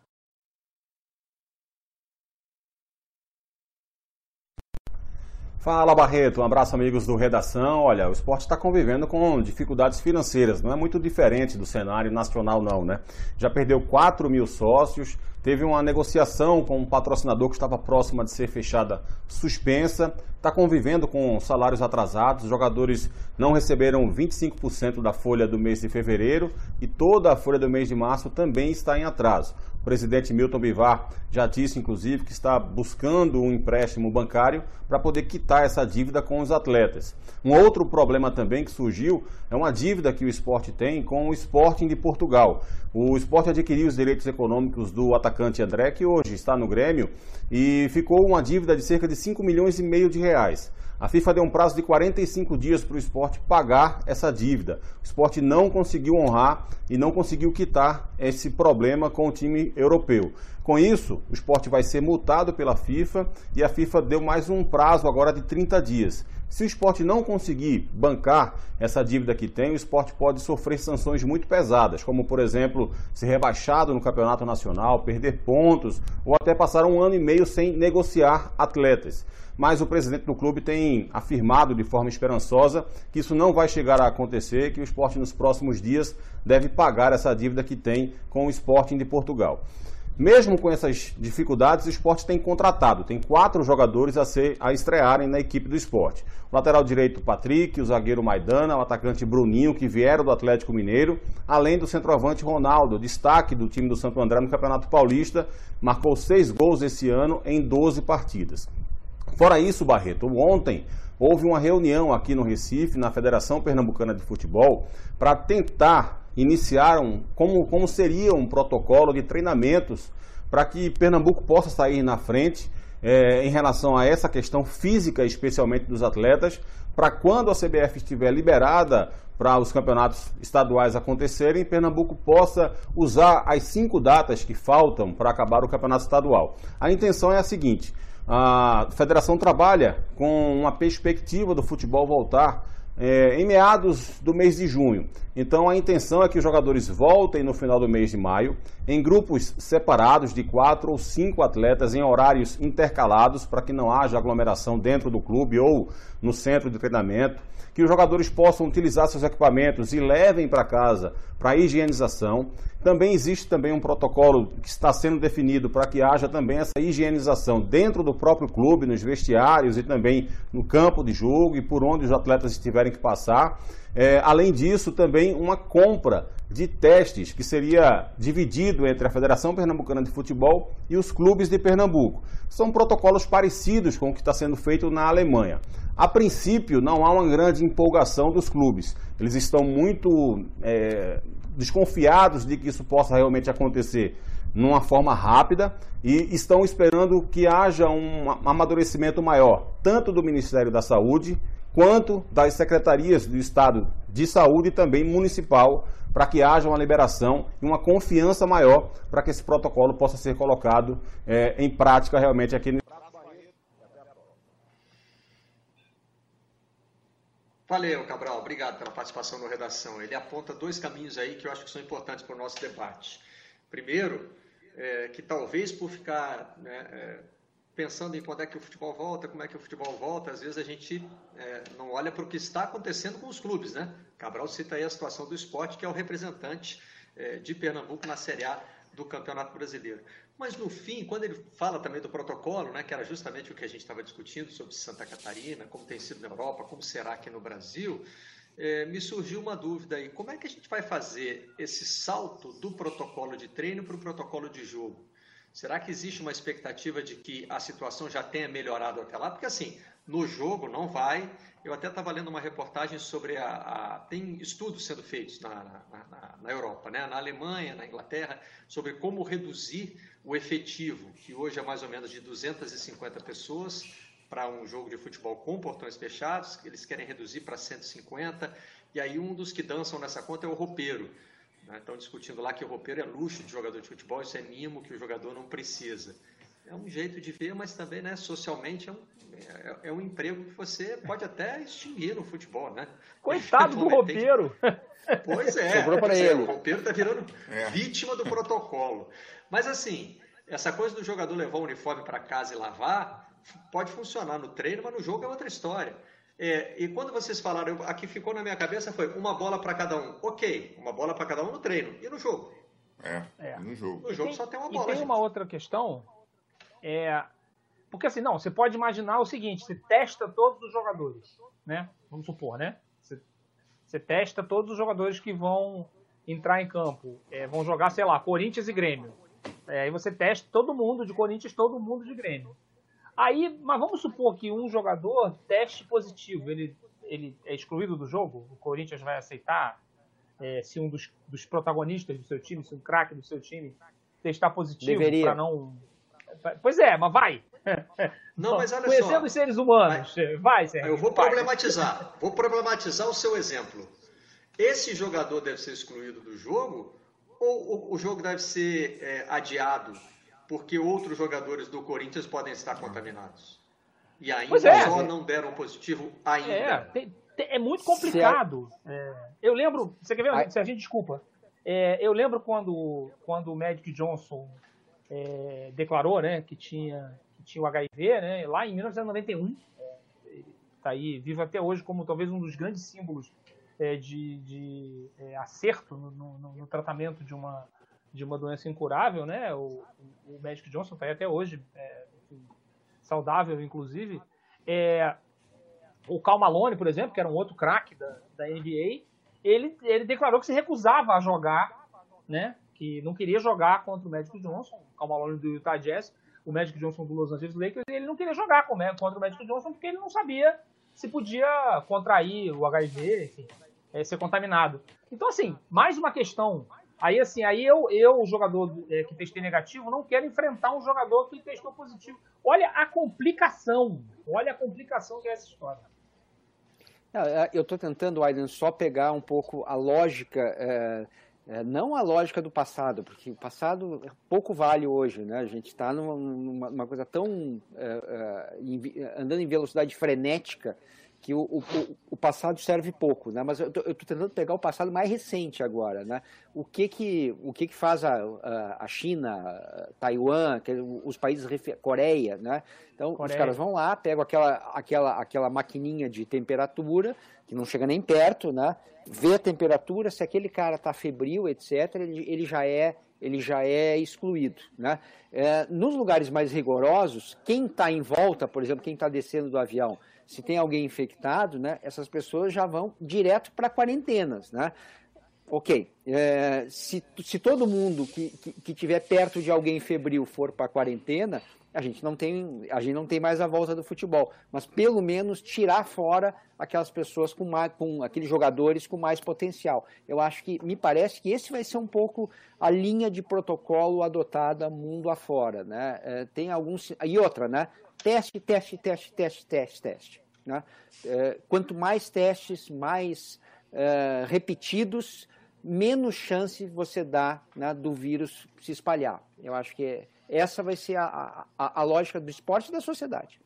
Fala Barreto, um abraço amigos do Redação. Olha, o esporte está convivendo com dificuldades financeiras, não é muito diferente do cenário nacional não, né? Já perdeu 4 mil sócios, teve uma negociação com um patrocinador que estava próxima de ser fechada suspensa, está convivendo com salários atrasados, os jogadores não receberam 25% da folha do mês de fevereiro e toda a folha do mês de março também está em atraso. O presidente Milton Bivar já disse, inclusive, que está buscando um empréstimo bancário para poder quitar essa dívida com os atletas. Um outro problema também que surgiu é uma dívida que o esporte tem com o Sporting de Portugal. O esporte adquiriu os direitos econômicos do atacante André, que hoje está no Grêmio, e ficou uma dívida de cerca de 5 milhões e meio de reais. A FIFA deu um prazo de 45 dias para o esporte pagar essa dívida. O esporte não conseguiu honrar e não conseguiu quitar esse problema com o time europeu. Com isso, o esporte vai ser multado pela FIFA e a FIFA deu mais um prazo agora de 30 dias. Se o esporte não conseguir bancar essa dívida que tem, o esporte pode sofrer sanções muito pesadas, como, por exemplo, ser rebaixado no campeonato nacional, perder pontos ou até passar um ano e meio sem negociar atletas mas o presidente do clube tem afirmado de forma esperançosa que isso não vai chegar a acontecer, que o esporte nos próximos dias deve pagar essa dívida que tem com o Sporting de Portugal. Mesmo com essas dificuldades, o esporte tem contratado, tem quatro jogadores a, ser, a estrearem na equipe do esporte. O lateral direito Patrick, o zagueiro Maidana, o atacante Bruninho, que vieram do Atlético Mineiro, além do centroavante Ronaldo, destaque do time do Santo André no Campeonato Paulista, marcou seis gols esse ano em 12 partidas. Fora isso, Barreto, ontem houve uma reunião aqui no Recife, na Federação Pernambucana de Futebol, para tentar iniciar um, como, como seria um protocolo de treinamentos para que Pernambuco possa sair na frente é, em relação a essa questão física, especialmente dos atletas, para quando a CBF estiver liberada para os campeonatos estaduais acontecerem, Pernambuco possa usar as cinco datas que faltam para acabar o campeonato estadual. A intenção é a seguinte: a federação trabalha com uma perspectiva do futebol voltar é, em meados do mês de junho. Então a intenção é que os jogadores voltem no final do mês de maio, em grupos separados de quatro ou cinco atletas em horários intercalados, para que não haja aglomeração dentro do clube ou no centro de treinamento, que os jogadores possam utilizar seus equipamentos e levem para casa para higienização. Também existe também um protocolo que está sendo definido para que haja também essa higienização dentro do próprio clube, nos vestiários e também no campo de jogo e por onde os atletas estiverem que passar. É, além disso, também uma compra de testes que seria dividido entre a Federação Pernambucana de Futebol e os clubes de Pernambuco. São protocolos parecidos com o que está sendo feito na Alemanha. A princípio, não há uma grande empolgação dos clubes. Eles estão muito é, desconfiados de que isso possa realmente acontecer numa forma rápida e estão esperando que haja um amadurecimento maior, tanto do Ministério da Saúde quanto das secretarias do Estado de Saúde e também municipal, para que haja uma liberação e uma confiança maior para que esse protocolo possa ser colocado é, em prática realmente aqui no
Valeu, Cabral. Obrigado pela participação na redação. Ele aponta dois caminhos aí que eu acho que são importantes para o nosso debate. Primeiro, é, que talvez por ficar né, é, pensando em quando é que o futebol volta, como é que o futebol volta, às vezes a gente é, não olha para o que está acontecendo com os clubes, né? Cabral cita aí a situação do esporte, que é o representante é, de Pernambuco na Série A do Campeonato Brasileiro. Mas no fim, quando ele fala também do protocolo, né, que era justamente o que a gente estava discutindo sobre Santa Catarina, como tem sido na Europa, como será aqui no Brasil, é, me surgiu uma dúvida aí: como é que a gente vai fazer esse salto do protocolo de treino para o protocolo de jogo? Será que existe uma expectativa de que a situação já tenha melhorado até lá? Porque assim, no jogo não vai. Eu até estava lendo uma reportagem sobre a, a, tem estudos sendo feitos na, na, na, na Europa, né? na Alemanha, na Inglaterra, sobre como reduzir o efetivo, que hoje é mais ou menos de 250 pessoas para um jogo de futebol com portões fechados, eles querem reduzir para 150, e aí um dos que dançam nessa conta é o roupeiro. Né? Estão discutindo lá que o roupeiro é luxo de jogador de futebol, isso é mimo que o jogador não precisa. É um jeito de ver, mas também, né, socialmente, é um, é, é um emprego que você pode até extinguir no futebol, né?
Coitado do roupeiro!
Pois é, Sobrou para ele. o roupeiro está virando é. vítima do protocolo. Mas assim, essa coisa do jogador levar o uniforme para casa e lavar pode funcionar no treino, mas no jogo é outra história. É, e quando vocês falaram, aqui ficou na minha cabeça foi uma bola para cada um. Ok, uma bola para cada um no treino. E no jogo?
É, é. no jogo.
No jogo tem, só tem uma bola.
E tem gente. uma outra questão, é, porque assim, não, você pode imaginar o seguinte, você testa todos os jogadores, né? Vamos supor, né? Você, você testa todos os jogadores que vão entrar em campo, é, vão jogar, sei lá, Corinthians e Grêmio. É, aí você testa todo mundo de Corinthians, todo mundo de Grêmio. Aí, mas vamos supor que um jogador teste positivo, ele, ele é excluído do jogo, o Corinthians vai aceitar é, se um dos, dos, protagonistas do seu time, se um craque do seu time testar positivo para não. Pois é, mas vai.
Não, mas olha
Conhecendo
só.
os seres humanos, vai, vai Sérgio.
Eu vou problematizar. Vou problematizar o seu exemplo. Esse jogador deve ser excluído do jogo ou o, o jogo deve ser é, adiado porque outros jogadores do Corinthians podem estar contaminados? E ainda é, só é. não deram positivo ainda.
É, tem, tem, é muito complicado. É, eu lembro, você quer ver, se a gente desculpa, é, eu lembro quando, quando o Magic Johnson é, declarou né, que, tinha, que tinha o HIV, né, lá em 1991, está aí vivo até hoje como talvez um dos grandes símbolos é, de, de é, acerto no, no, no, tratamento de uma, de uma doença incurável, né? O, o Johnson está aí até hoje, é, saudável, inclusive. É, o Cal Malone, por exemplo, que era um outro craque da, da NBA, ele, ele declarou que se recusava a jogar, né? Que não queria jogar contra o Magic Johnson, o Cal Malone do Utah Jazz, o Magic Johnson do Los Angeles Lakers, ele não queria jogar contra o Magic Johnson porque ele não sabia se podia contrair o HIV, enfim é, ser contaminado. Então, assim, mais uma questão. Aí, assim, aí eu, eu jogador é, que testei negativo, não quero enfrentar um jogador que testou positivo. Olha a complicação. Olha a complicação que é essa história.
É, eu estou tentando, Aiden, só pegar um pouco a lógica, é, é, não a lógica do passado, porque o passado pouco vale hoje, né? A gente está numa, numa, coisa tão é, é andando em velocidade frenética que o, o, o, passado serve pouco, né? Mas eu estou tentando pegar o passado mais recente agora, né? O que que, o que, que faz a, a, China, a Taiwan, que, os países, Coreia, né? Então, Coreia. os caras vão lá, pegam aquela, aquela, aquela maquininha de temperatura, que não chega nem perto, né? Vê a temperatura, se aquele cara está febril, etc., ele, ele já é ele já é excluído. Né? É, nos lugares mais rigorosos, quem está em volta, por exemplo, quem está descendo do avião, se tem alguém infectado, né, essas pessoas já vão direto para quarentenas, né? Ok, é, se, se todo mundo que, que, que tiver perto de alguém febril for para quarentena, a gente não tem a gente não tem mais a volta do futebol, mas pelo menos tirar fora aquelas pessoas com mais, com aqueles jogadores com mais potencial. Eu acho que me parece que esse vai ser um pouco a linha de protocolo adotada mundo afora, né? É, tem alguns e outra, né? Teste, teste, teste, teste, teste, teste. Né? É, quanto mais testes, mais é, repetidos, menos chance você dá né, do vírus se espalhar. Eu acho que essa vai ser a, a, a lógica do esporte e da sociedade.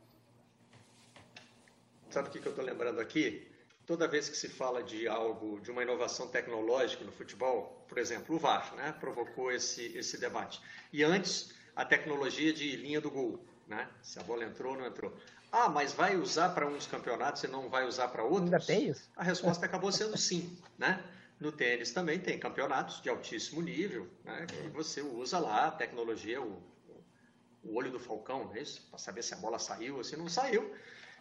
Sabe o que, que eu estou lembrando aqui? toda vez que se fala de algo, de uma inovação tecnológica no futebol, por exemplo, o VAR, né, provocou esse, esse debate. E antes, a tecnologia de linha do gol, né, se a bola entrou ou não entrou. Ah, mas vai usar para uns campeonatos e não vai usar para outros?
Ainda tem isso?
A resposta acabou sendo sim, né? No tênis também tem campeonatos de altíssimo nível, né? Que você usa lá a tecnologia, o, o olho do falcão, é isso? Para saber se a bola saiu ou se não saiu.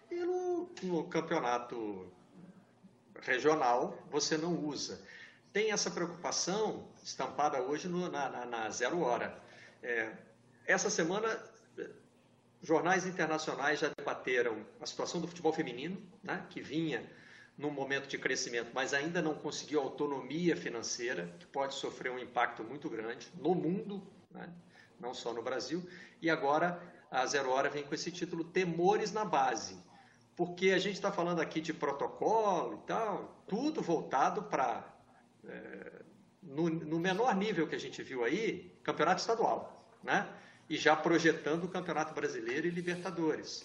E no, no campeonato regional você não usa. Tem essa preocupação estampada hoje no, na, na, na, zero hora. É, essa semana, jornais internacionais já debateram a situação do futebol feminino, né, que vinha num momento de crescimento, mas ainda não conseguiu autonomia financeira, que pode sofrer um impacto muito grande no mundo, né, não só no Brasil. E agora a Zero Hora vem com esse título Temores na Base porque a gente está falando aqui de protocolo e tal, tudo voltado para, é, no, no, menor nível que a gente viu aí, campeonato estadual, né? E já projetando o campeonato brasileiro e Libertadores.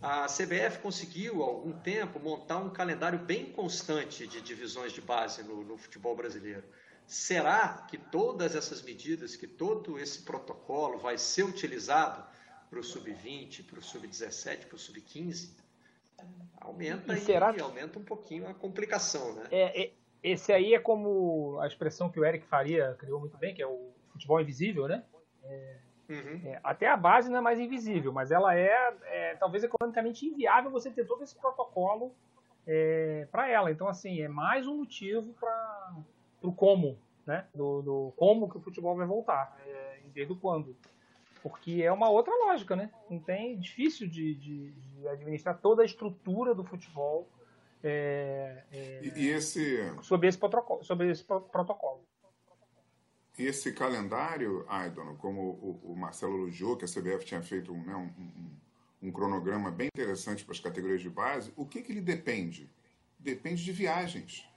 A CBF conseguiu, há algum tempo, montar um calendário bem constante de divisões de base no, no futebol brasileiro. Será que todas essas medidas, que todo esse protocolo vai ser utilizado para o sub-20, para o sub-17, para o sub-15? aumenta e, será... e, aumenta um pouquinho a complicação, né?
É, é, esse aí é como a expressão que o Eric Faria criou muito bem, que é o futebol invisível, né? É, uhum. é, até a base não é mais invisível, mas ela é, é talvez economicamente inviável você ter todo esse protocolo é, para ela. Então, assim, é mais um motivo para o como, né? Do, do, como que o futebol vai voltar, é, em vez do quando porque é uma outra lógica, né? Não tem difícil de, de, de administrar toda a estrutura do futebol é, é,
e, esse
sobre esse protocolo, sobre esse protocolo.
E esse calendário, Aidon, como o, o, Marcelo elogiou, que a CBF tinha feito um, né, um, um, um cronograma bem interessante para as categorias de base, o que, que ele depende? Depende de viagens,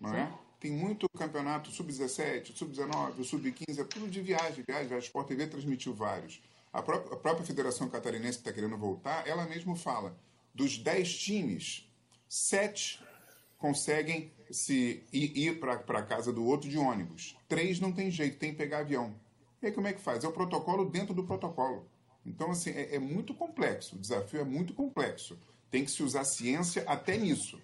não? Sim. é? Tem muito campeonato sub-17, sub-19, sub-15, é tudo de viagem, viagem. A Sport TV transmitiu vários. A própria, a própria Federação Catarinense que está querendo voltar, ela mesmo fala, dos 10 times, 7 conseguem se ir, ir para a casa do outro de ônibus. Três não tem jeito, tem que pegar avião. E aí como é que faz? É o protocolo dentro do protocolo. Então, assim, é, é muito complexo. O desafio é muito complexo. Tem que se usar ciência até nisso.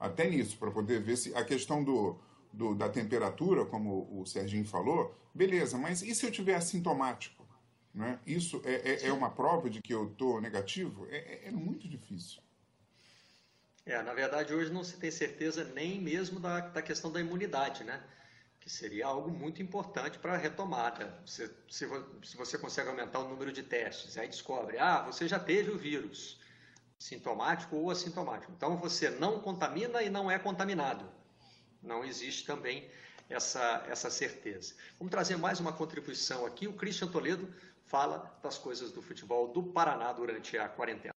Até nisso, para poder ver se a questão do, do, da temperatura, como o Serginho falou, beleza, mas e se eu tiver assintomático? Né? Isso é, é, é uma prova de que eu estou negativo? É, é, é, muito difícil.
É, na verdade, hoje não se tem certeza nem mesmo da, da questão da imunidade, né? Que seria algo muito importante para a retomada. Se, se, se você consegue aumentar o número de testes, aí descobre, ah, você já teve o vírus, sintomático ou assintomático. Então você não contamina e não é contaminado. Não existe também essa, essa certeza. Vamos trazer mais uma contribuição aqui. O Christian Toledo fala das coisas do futebol do Paraná durante a quarentena.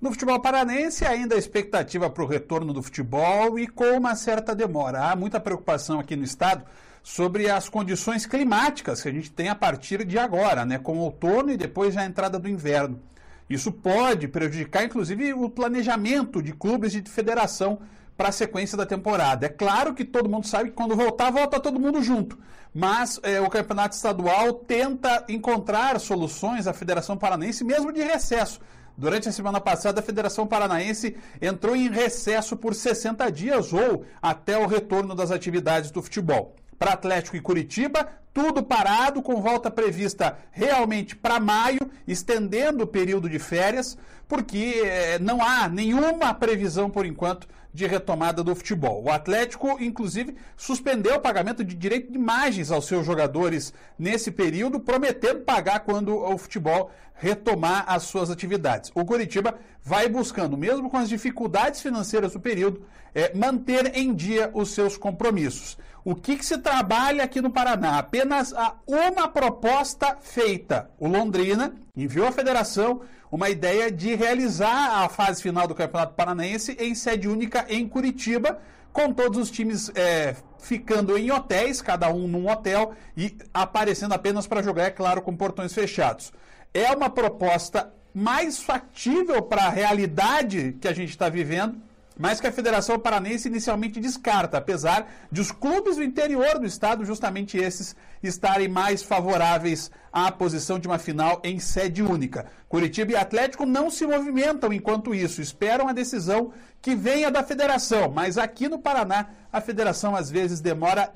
No futebol paranense, ainda a expectativa para o retorno do futebol e com uma certa demora. Há muita preocupação aqui no estado sobre as condições climáticas que a gente tem a partir de agora, né, com o outono e depois a entrada do inverno. Isso pode prejudicar, inclusive, o planejamento de clubes e de federação para a sequência da temporada. É claro que todo mundo sabe que quando voltar, volta todo mundo junto. Mas é, o campeonato estadual tenta encontrar soluções à Federação Paranense, mesmo de recesso. Durante a semana passada, a Federação Paranaense entrou em recesso por 60 dias ou até o retorno das atividades do futebol para Atlético e Curitiba, tudo parado, com volta prevista realmente para maio, estendendo o período de férias, porque eh, não há nenhuma previsão por enquanto de retomada do futebol. O Atlético, inclusive, suspendeu o pagamento de direito de imagens aos seus jogadores nesse período, prometendo pagar quando o futebol retomar as suas atividades. O Curitiba vai buscando, mesmo com as dificuldades financeiras do período, é, manter em dia os seus compromissos. O que, que, se trabalha aqui no Paraná? Apenas há uma proposta feita. O Londrina enviou à federação uma ideia de realizar a fase final do Campeonato Paranaense em sede única em Curitiba, com todos os times é, ficando em hotéis, cada um num hotel, e aparecendo apenas para jogar, é claro, com portões fechados. É uma proposta mais factível para a realidade que a gente está vivendo mas que a Federação Paranense inicialmente descarta, apesar de os clubes do interior do estado, justamente esses, estarem mais favoráveis à posição de uma final em sede única. Curitiba e Atlético não se movimentam enquanto isso, esperam a decisão que venha da federação, mas aqui no Paraná a federação às vezes demora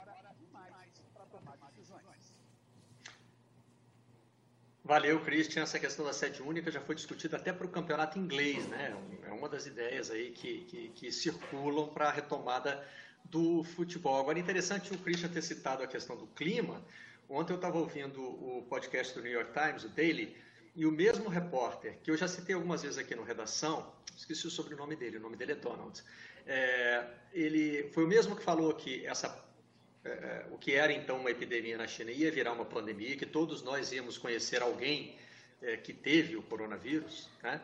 Valeu, Christian. Essa questão da sede única já foi discutida até para o campeonato inglês, né? É uma das ideias aí que, que, que circulam para a retomada do futebol. Agora, interessante o Christian ter citado a questão do clima. Ontem eu estava ouvindo o podcast do New York Times, o Daily, e o mesmo repórter, que eu já citei algumas vezes aqui no Redação, esqueci o sobrenome dele, o nome dele é Donald, é, ele foi o mesmo que falou que essa é, é, o que era então uma epidemia na China ia virar uma pandemia, que todos nós íamos conhecer alguém é, que teve o coronavírus. Né?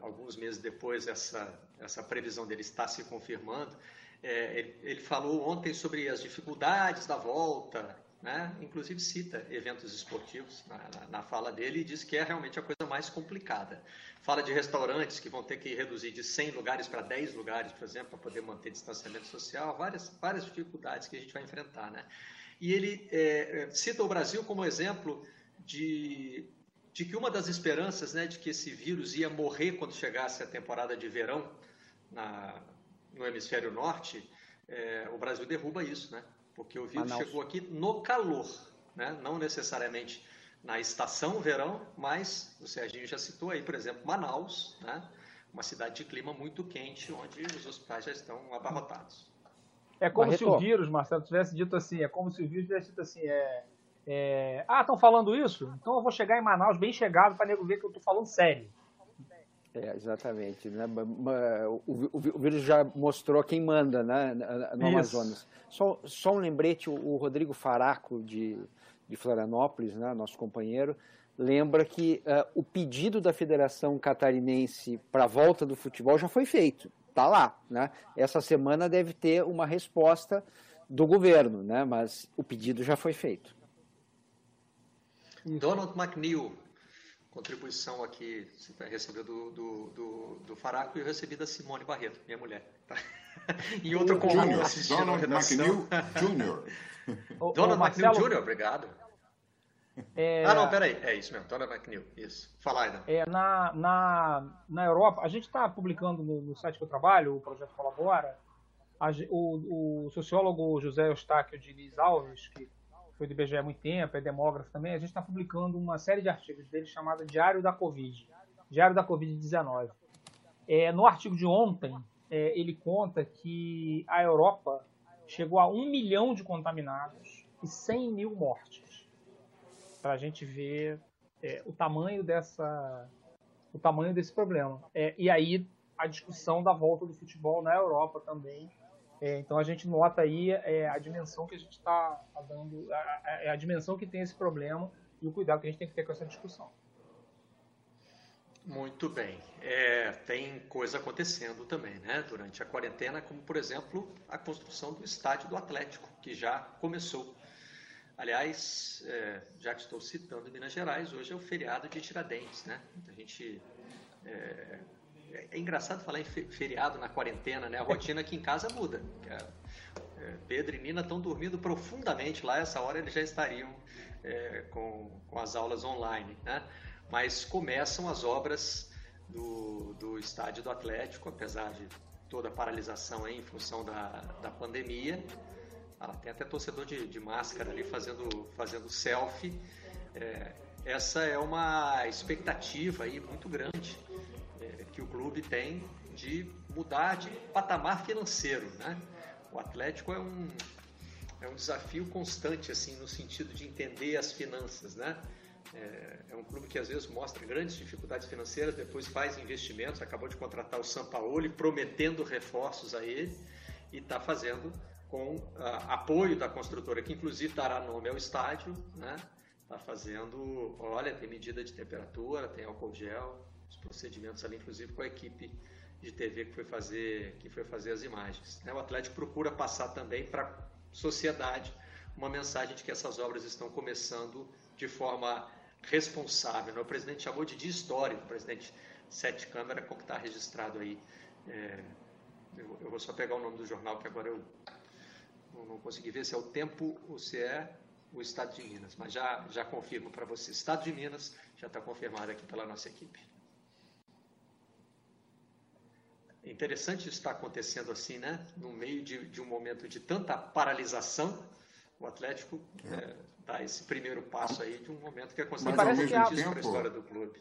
Alguns meses depois, essa, essa previsão dele está se confirmando. É, ele, ele, falou ontem sobre as dificuldades da volta, né? inclusive cita eventos esportivos na, na, na, fala dele e diz que é realmente a coisa mais complicada. Fala de restaurantes que vão ter que reduzir de 100 lugares para 10 lugares, por exemplo, para poder manter distanciamento social, várias, várias dificuldades que a gente vai enfrentar. Né? E ele é, é cita o Brasil como exemplo de, de que uma das esperanças né, de que esse vírus ia morrer quando chegasse a temporada de verão na, no hemisfério norte, é, o Brasil derruba isso, né? Porque o vírus Manaus. chegou aqui no calor, né? não necessariamente na estação verão, mas o Serginho já citou aí, por exemplo, Manaus, né? uma cidade de clima muito quente, onde os hospitais já estão abarrotados.
É como se o vírus, Marcelo, tivesse dito assim, é como se o vírus tivesse dito assim, é, é ah, estão falando isso? Então eu vou chegar em Manaus bem chegado para nego ver que eu estou falando sério.
É, exatamente. Né? O, o, o, vírus já mostrou quem manda né, no Amazonas. Só, só um lembrete, o, Rodrigo Faraco, de, de Florianópolis, né, nosso companheiro, lembra que uh, o pedido da Federação Catarinense para a volta do futebol já foi feito. Está lá. Né? Essa semana deve ter uma resposta do governo, né? mas o pedido já foi feito.
Donald McNeil, contribuição aqui, você recebeu do, do, do, do Faraco e eu recebi da Simone Barreto, minha mulher. Tá? em outro
convite assistindo Donald McNeil Jr.
Donald McNeil Jr., obrigado. É... Ah, não, peraí. É isso mesmo, Donald McNeil. Isso. Fala aí,
é, na, na, na Europa, a gente está publicando no, no, site que eu trabalho, o projeto Colabora, a, o, o sociólogo José Eustáquio Diniz Alves, que foi do IBGE há muito tempo, é demógrafo também, a gente está publicando uma série de artigos dele chamada Diário da Covid, Diário da Covid-19. É, no artigo de ontem, é, ele conta que a Europa chegou a um milhão de contaminados e 100 mil mortes. Para a gente ver é, o tamanho dessa o tamanho desse problema. É, e aí a discussão da volta do futebol na Europa também é, então a gente nota aí é, a dimensão que a gente está tá dando, a, a, a, dimensão que tem esse problema e o cuidado que a gente tem que ter com essa discussão.
Muito bem. É, tem coisa acontecendo também, né? Durante a quarentena, como por exemplo a construção do estádio do Atlético, que já começou. Aliás, é, já que estou citando Minas Gerais, hoje é o feriado de Tiradentes, né? Gente é, engraçado falar em feriado na quarentena, né? A rotina aqui em casa muda. É, é, Pedro e Nina estão dormindo profundamente lá, essa hora eles já estariam é, com, com as aulas online, né? Mas começam as obras do, do estádio do Atlético, apesar de toda a paralisação aí em função da, da pandemia. Ah, tem até torcedor de, de máscara ali fazendo, fazendo selfie. É, essa é uma expectativa aí muito grande que o clube tem de mudar de patamar financeiro, né? O Atlético é um é um desafio constante assim no sentido de entender as finanças, né? É, é um clube que às vezes mostra grandes dificuldades financeiras, depois faz investimentos, acabou de contratar o Sampaoli, prometendo reforços a ele e está fazendo com uh, apoio da construtora, que inclusive dará nome ao estádio, né? Está fazendo, olha, tem medida de temperatura, tem álcool gel, os procedimentos ali, inclusive com a equipe de TV que foi fazer, que foi fazer as imagens. Né? O Atlético procura passar também para a sociedade uma mensagem de que essas obras estão começando de forma responsável. Né? O presidente chamou de dia histórico, o presidente Sete Câmara, como está registrado aí. É, eu, eu, vou só pegar o nome do jornal que agora eu não, não consegui ver se é o Tempo ou se é o Estado de Minas, mas já, já confirmo para você. Estado de Minas já está confirmado aqui pela nossa equipe. É interessante isso estar acontecendo assim, né? No meio de, de um momento de tanta paralisação, o Atlético é, dá esse primeiro passo aí de um momento que é considerado
importantíssimo
para a história do clube.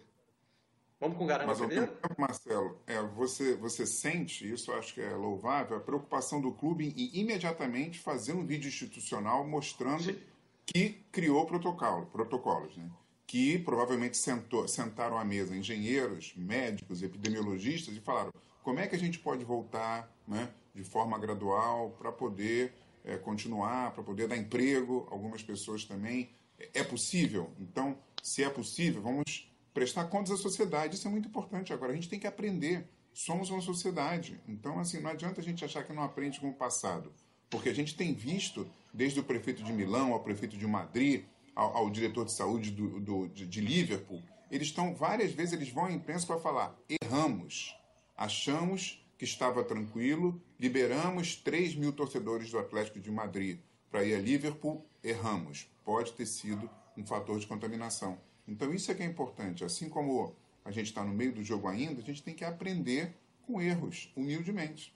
Vamos com o Garamba
Mas, primeiro? Tempo, Marcelo, é, você, você sente, isso acho que é louvável, a preocupação do clube em imediatamente fazer um vídeo institucional mostrando Sim. que criou protocolo, protocolos, né? que provavelmente sentou, sentaram à mesa engenheiros, médicos, epidemiologistas e falaram como é que a gente pode voltar né, de forma gradual para poder é, continuar, para poder dar emprego, algumas pessoas também. É possível? Então, se é possível, vamos prestar contas à sociedade. Isso é muito importante. Agora, a gente tem que aprender. Somos uma sociedade. Então, assim, não adianta a gente achar que não aprende com o passado. Porque a gente tem visto, desde o prefeito de Milão ao prefeito de Madrid, ao, ao diretor de saúde do, do de, de Liverpool, eles estão, várias vezes, eles vão à imprensa para falar: erramos, achamos que estava tranquilo, liberamos 3 mil torcedores do Atlético de Madrid para ir a Liverpool, erramos. Pode ter sido um fator de contaminação. Então isso é que é importante. Assim como a gente está no meio do jogo ainda, a gente tem que aprender com erros, humildemente.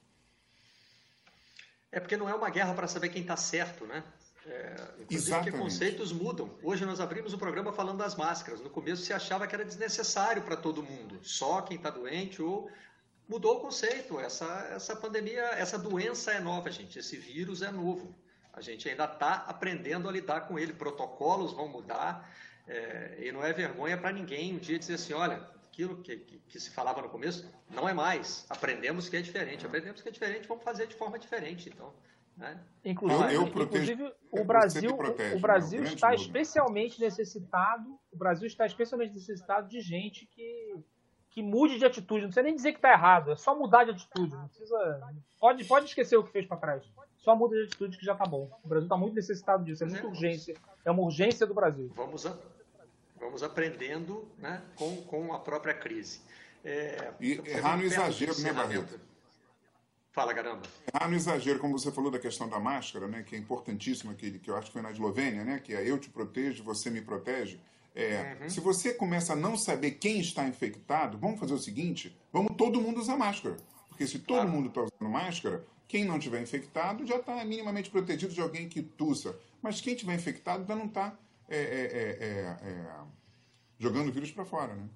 É porque não é uma guerra para saber quem está certo, né? É,
Exatamente.
que conceitos mudam. Hoje nós abrimos o programa falando das máscaras. No começo se achava que era desnecessário para todo mundo, só quem está doente ou mudou o conceito. Essa, essa pandemia, essa doença é nova, gente. Esse vírus é novo. A gente ainda está aprendendo a lidar com ele. Protocolos vão mudar. É, e não é vergonha para ninguém um dia dizer assim: olha, aquilo que, que, que, se falava no começo não é mais. Aprendemos que é diferente. Aprendemos que é diferente, vamos fazer de forma diferente. Então. Né?
Inclusive, eu, eu protejo, inclusive o Brasil, protege, o Brasil está especialmente necessitado. O Brasil está especialmente necessitado de gente que que mude de atitude. Não precisa nem dizer que está errado, é só mudar de atitude. Não precisa. Pode, pode esquecer o que fez para trás. Só muda de atitude que já está bom. O Brasil está muito necessitado disso, é muita urgência. É uma urgência do Brasil.
Vamos, a, vamos aprendendo né, com, com a própria crise.
É, e errar no exagero, né, Barreto?
Fala, caramba.
Errar no exagero, como você falou da questão da máscara, né, que é importantíssima, que, que eu acho que foi na Eslovênia, né, que é eu te protejo, você me protege. É, uhum. Se você começa a não saber quem está infectado, vamos fazer o seguinte: vamos todo mundo usar máscara. Porque se todo mundo está usando máscara, quem não tiver infectado já está minimamente protegido de alguém que tussa. Mas quem tiver infectado ainda não está é, é, é, é, é jogando o vírus para fora. Né?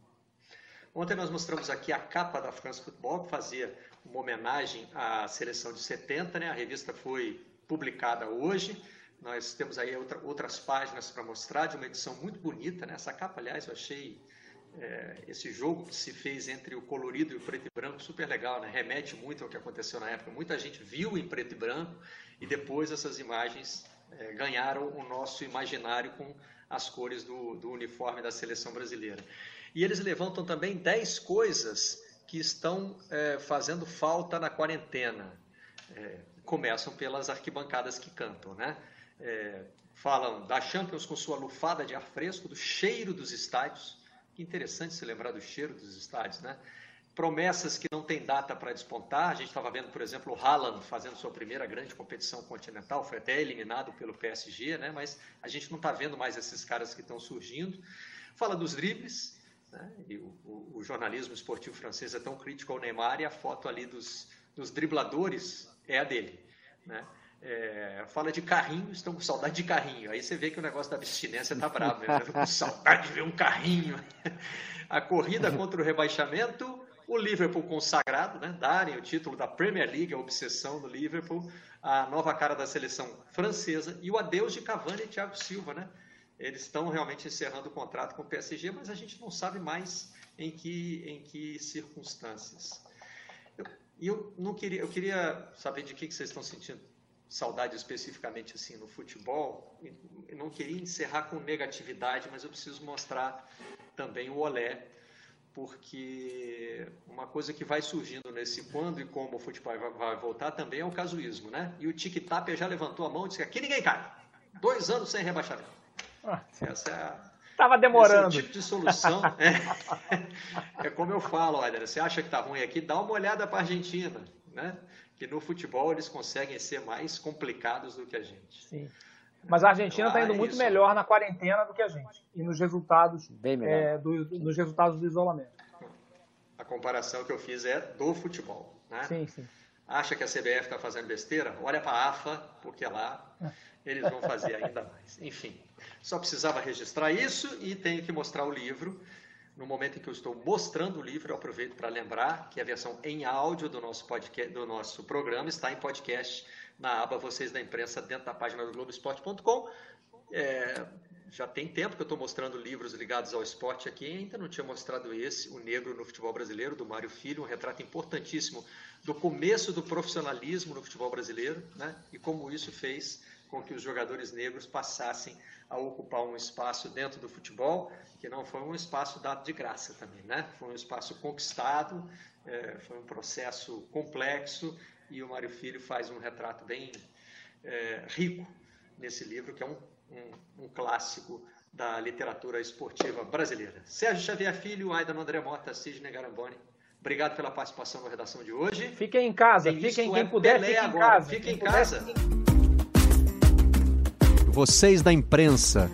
Ontem nós mostramos aqui a capa da France Football, que fazia uma homenagem à seleção de 70. Né? A revista foi publicada hoje. Nós temos aí outra, outras páginas para mostrar de uma edição muito bonita. Né? Essa capa, aliás, eu achei é, esse jogo que se fez entre o colorido e o preto e branco super legal. Né? Remete muito ao que aconteceu na época. Muita gente viu em preto e branco e depois essas imagens é, ganharam o nosso imaginário com as cores do, do uniforme da seleção brasileira. E eles levantam também 10 coisas que estão é, fazendo falta na quarentena. É, começam pelas arquibancadas que cantam, né? É, falam da Champions com sua lufada de ar fresco, do cheiro dos estádios. Que interessante se lembrar do cheiro dos estádios, né? Promessas que não têm data para despontar. A gente estava vendo, por exemplo, o Haaland fazendo sua primeira grande competição continental, foi até eliminado pelo PSG, né? Mas a gente não está vendo mais esses caras que estão surgindo. Fala dos dribles, né? O, o, o, jornalismo esportivo francês é tão crítico ao Neymar e a foto ali dos, dos dribladores é a dele, né? É, fala de carrinho, estão com saudade de carrinho. Aí você vê que o negócio da abstinência tá bravo. Né? com saudade de ver um carrinho. A corrida contra o rebaixamento, o Liverpool consagrado, né? darem o título da Premier League, a obsessão do Liverpool, a nova cara da seleção francesa e o adeus de Cavani e Thiago Silva. Né? Eles estão realmente encerrando o contrato com o PSG, mas a gente não sabe mais em que, em que circunstâncias. E eu, eu, não queria, eu queria saber de que, que vocês estão sentindo saudade especificamente assim no futebol, eu não queria encerrar com negatividade, mas eu preciso mostrar também o olé, porque uma coisa que vai surgindo nesse quando e como o futebol vai voltar também é o casuísmo, né? E o Tic Tap já levantou a mão e disse que aqui ninguém cai. Dois anos sem rebaixamento. Ah. Essa é a,
Estava demorando.
Esse é o tipo de solução. É, é como eu falo, olha, você acha que está ruim aqui, dá uma olhada para a Argentina, né? Que no futebol eles conseguem ser mais complicados do que a gente.
Sim. Mas a Argentina está indo muito isso. melhor na quarentena do que a gente. E nos resultados, é, do, nos resultados do isolamento.
A comparação que eu fiz é do futebol. Né?
Sim, sim.
Acha que a CBF está fazendo besteira? Olha para a AFA, porque lá eles vão fazer ainda mais. Enfim, só precisava registrar isso e tenho que mostrar o livro. No momento em que eu estou mostrando o livro, eu aproveito para lembrar que a versão em áudio do nosso, podcast, do nosso programa está em podcast na aba Vocês da Imprensa, dentro da página do Globoesporte.com. É, já tem tempo que eu estou mostrando livros ligados ao esporte aqui, ainda não tinha mostrado esse, O Negro no Futebol Brasileiro, do Mário Filho, um retrato importantíssimo do começo do profissionalismo no futebol brasileiro, né? e como isso fez com que os jogadores negros passassem a ocupar um espaço dentro do futebol, que não foi um espaço dado de graça também, né? foi um espaço conquistado, é, foi um processo complexo, e o Mário Filho faz um retrato bem é, rico nesse livro, que é um, um, um, clássico da literatura esportiva brasileira. Sérgio Xavier Filho, Aidan André Mota, Sidney Garamboni. Obrigado pela participação na redação de hoje.
Fiquem em casa, Tem fiquem quem é puder, fiquem em casa.
Fiquem em casa.
Vocês da imprensa.